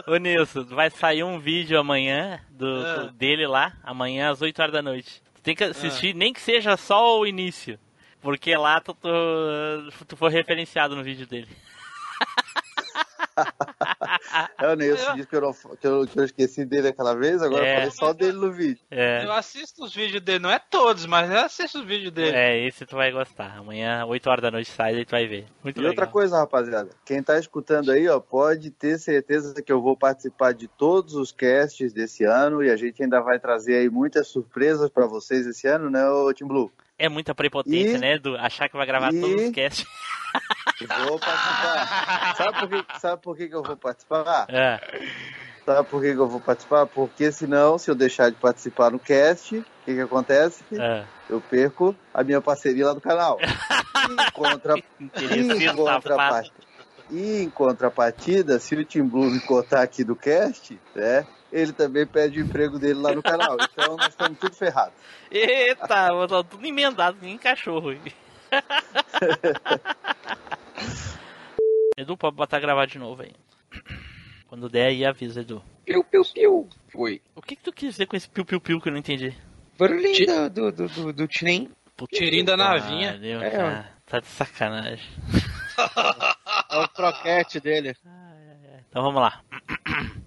Ô Nilson, vai sair um vídeo amanhã do, Ah. do- dele lá, amanhã às 8 horas da noite. Tu tem que assistir, nem que seja só o início. Porque lá tu, tu, tu foi referenciado no vídeo dele. [LAUGHS] É, o Neilson disse que eu, não- que, eu, que eu esqueci dele aquela vez, agora É. eu falei só dele no vídeo. É. Eu assisto os vídeos dele, não é todos, mas eu assisto os vídeos dele. É, esse tu vai gostar. Amanhã, 8 horas da noite, sai e tu vai ver. Muito E legal. outra coisa, rapaziada, quem tá escutando aí, ó, pode ter certeza que eu vou participar de todos os casts desse ano e a gente ainda vai trazer aí muitas surpresas pra vocês esse ano, né, ô Tim Blue? É muita prepotência, E- né, Edu? Achar que vai gravar e- todos os casts. Vou participar. [LAUGHS] Sabe por que, sabe por que, que eu vou participar? É. Sabe por que, que eu vou participar? Porque senão, se eu deixar de participar no cast, o que, que acontece? É. Eu perco a minha parceria lá do canal. [LAUGHS] Em, contra... Em, contrapart... e em contrapartida, se o Tim Blue me cortar aqui do cast, né? Ele também perde o emprego dele lá no canal. Então nós estamos tudo ferrados. Eita, eu tô tudo emendado, nem cachorro. [LAUGHS] Edu, pode botar gravar de novo aí. Quando der aí, avisa, Edu. Piu, piu, piu. Foi. O que, que tu quis dizer com esse piu-piu-piu que eu não entendi? Barulhinho do, do, do, do Tirim. Tirinho da navinha. Valeu, É, cara. Tá de sacanagem. [LAUGHS] É o croquete dele. Então vamos lá. [COUGHS]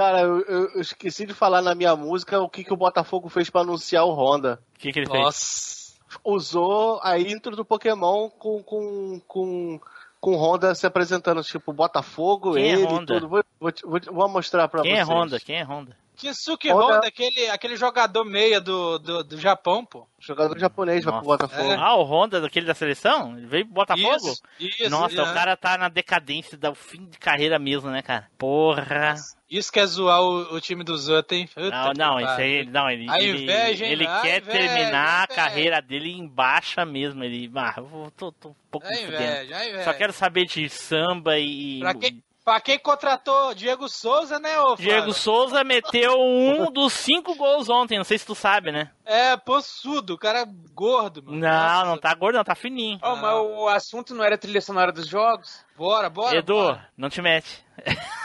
Cara, eu, eu- esqueci de falar na minha música o que, que o Botafogo fez pra anunciar o Honda. O que, que ele Nossa. usou a intro do Pokémon com, com, com, com Honda se apresentando, tipo, Botafogo, Quem é ele Honda? tudo. Vou, vou, vou, vou mostrar pra Quem vocês. é Honda? Quem é Honda? Kinsuke Honda- Honda, aquele, aquele jogador meia do, do, do Japão, pô. Jogador japonês vai pro Botafogo. Ah, o Honda daquele da seleção? Ele veio pro Botafogo? Isso, isso, Nossa, é. o cara tá na decadência do fim de carreira mesmo, né, cara? Porra. Isso quer zoar o, o time do Zota, hein? Puta Não, não, isso aí, não, ele, A ele, inveja, hein, ele velho? A quer inveja, terminar a carreira dele em baixa mesmo. Ele, ah, eu tô, tô um pouco A inveja, a inveja. Só quero saber de samba e. Pra quem, pra quem contratou Diego Souza, né, ô Diego? Souza meteu um [LAUGHS] dos cinco gols ontem, não sei se tu sabe, né? É, possudo, o cara gordo, mano. Não, não tá gordo, não, tá fininho. Ó, mas o assunto não era trilha sonora dos jogos? Bora, bora. Edu, não te mete. [LAUGHS]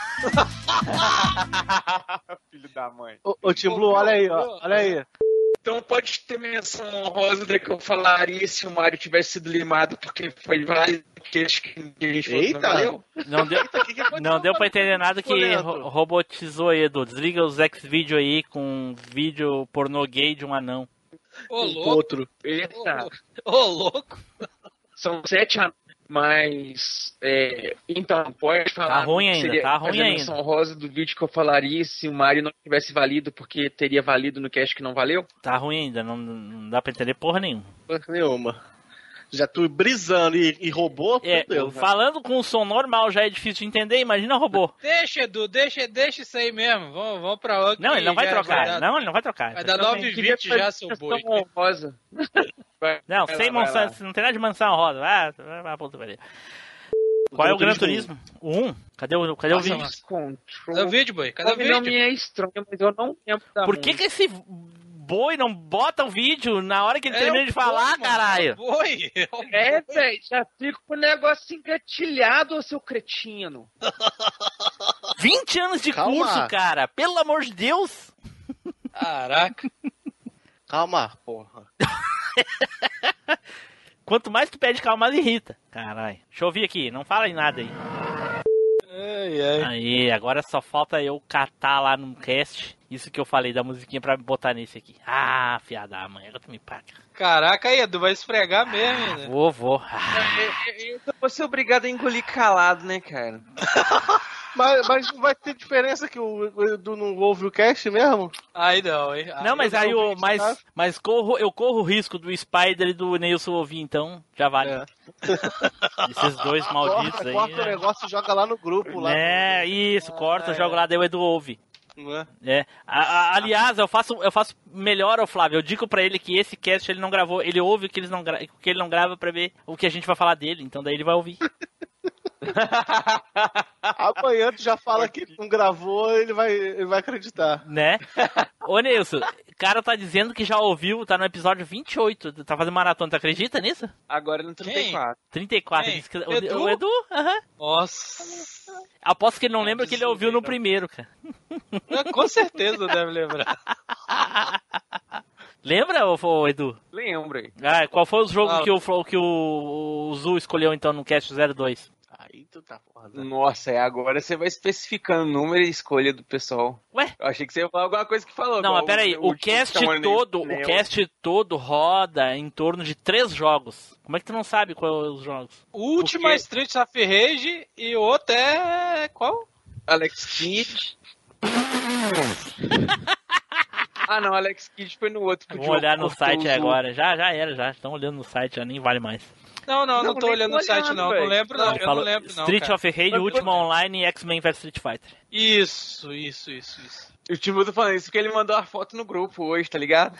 Filho da mãe. Ô, ô Tim Blue, olha aí, ó. Olha aí. Então pode ter menção honrosa da que eu falaria se o Mario tivesse sido limado porque foi válido que acho que a gente falou que não Eita. valeu. Não deu, não deu pra entender nada que ro- robotizou Edu. Desliga os X-Video aí com vídeo pornô gay de um anão. Ô, louco. Outro. Eita. Ô, louco. São sete anos, mas. é, então, pode falar. Tá ruim que ainda, seria tá ruim a ainda. rosa do vídeo que eu falaria se o Mario não tivesse valido porque teria valido no cast que não valeu? Tá ruim ainda, não, não dá pra entender porra nenhuma. Porra Nenhuma. Já tô brisando e, e robô, É, fudeu, né? falando com o som normal já é difícil de entender, imagina robô. Deixa, Edu, deixa, deixa isso aí mesmo. Vamos, vamos pra outro. Não, ele não vai trocar. dar- Não, ele não vai trocar. Vai dar tranquilo. 9,20 já, seu boi. Rosa. [LAUGHS] Não, Vai sem lá, vai mansão, não tem nada de mansão rosa. Ah, vai pra puta que pariu. Qual é o Gran Turismo? O 1? Cadê o, cadê o vídeo? Cadê o vídeo, boi? Cadê o O nome vídeo? é estranho, mas eu não lembro da Por que, que esse boi não bota o vídeo na hora que ele É termina de boi, falar, mano, caralho? é o Boi. é É, velho, já fico com o negócio engatilhado, seu cretino. [LAUGHS] 20 anos de Calma. curso, cara. Pelo amor de Deus. Caraca. Calma, porra. [LAUGHS] Quanto mais tu pede calma, mais irrita. Caralho. Deixa eu ouvir aqui, não fala em nada aí. Ai, ai. Aí, agora só falta eu catar lá no cast isso que eu falei da musiquinha pra botar nesse aqui. Ah, fiada da mãe, agora tu me paga. Caraca, aí, Edu, vai esfregar mesmo, né? Vou, vou. Ah, Eu vou ser obrigado a engolir calado, né, cara? [LAUGHS] Mas, mas vai ter diferença que o Edu não ouve o cast mesmo? Aí não, hein? Não, mas eu aí ouvi, Mas, tá? mas corro, eu corro o risco do Spider e do Neilson ouvir, então já vale. É. [LAUGHS] Esses dois malditos Corta, aí. corta o né? negócio e joga lá no grupo. Lá É, isso, corta, jogo lá, daí o Edu ouve. É? A- a- aliás, eu faço, eu faço melhor ao Flávio. Eu digo pra ele que esse cast ele não gravou. Ele ouve o que, eles não gra... o que ele não grava pra ver o que a gente vai falar dele. Então daí ele vai ouvir. [LAUGHS] [LAUGHS] Amanhã tu já fala que não gravou, ele vai, ele vai acreditar. Né? Ô Nilson, o cara tá dizendo que já ouviu, tá no episódio 28. Tá fazendo maratona, tu acredita nisso? Agora no 34. 34. Quem? Que- o Edu? o Edu? Aham. Nossa. Aposto que ele não lembra que ele ouviu no primeiro, cara. Com certeza deve lembrar. [LAUGHS] Lembra, ô, Edu? Lembra aí. Ah, qual foi o jogo Ah. que, o, que o, o Zu escolheu então no cast 02? Aí tu tá foda. Nossa, é agora você vai especificando o número e escolha do pessoal. Ué? Eu achei que você ia falar alguma coisa que falou. Não, mas peraí, o, último cast que chamou todo, o nem cast todo roda em torno de três jogos. Como é que tu não sabe quais são os jogos? O último é Street of Rage e o outro é. Qual? Alex Kidd. [LAUGHS] ah, não, Alex Kidd foi no outro. o Vamos olhar no site agora. Já, já era, já. Estão olhando no site, já nem vale mais. Não, não, não, Não, tô olhando no site, olhando, não. Não velho. lembro, não. Não, Eu não lembro, não. Street cara. of Rage, eu- Online e X-Men vs Street Fighter. Isso, isso, isso, isso. O Timbu tá falando isso porque ele mandou a foto no grupo hoje, tá ligado?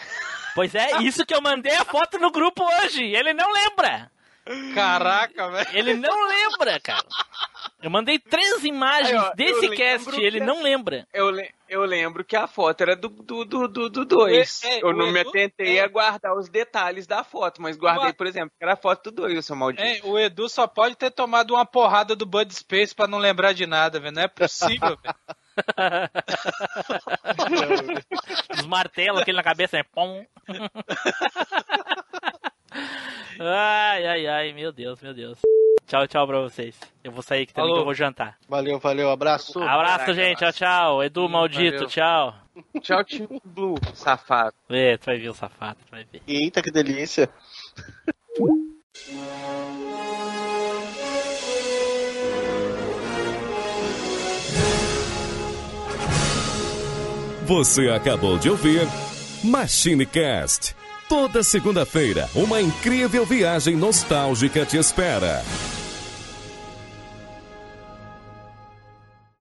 Pois é, [LAUGHS] isso que eu mandei a foto no grupo hoje. Ele não lembra. Caraca, velho. Ele não lembra, cara. Eu mandei três imagens Aí, ó, desse cast, ele é- não lembra. Eu, le- eu lembro que a foto era do 2. Do, do, do dois. É, é, eu não me atentei é. a guardar os detalhes da foto, mas guardei, Uma- por exemplo, que era a foto do 2, seu maldito. O Edu só pode ter tomado uma porrada do Bud Space pra não lembrar de nada, velho. Não é possível, velho. [LAUGHS] [LAUGHS] Os martelos, aquele na cabeça, né? Pom. [LAUGHS] Ai, ai, ai, meu Deus, meu Deus. Tchau, tchau pra vocês. Eu vou sair que também Alô. que eu vou jantar. Valeu, valeu, abraço. Abraço, Caraca, gente, abraço. tchau, tchau. Edu, hum, maldito, valeu. tchau. Tchau, Tim Blue, safado. É, tu vai ver o safado, tu vai ver. Eita, que delícia. Você acabou de ouvir Machine Cast. Toda segunda-feira, uma incrível viagem nostálgica te espera.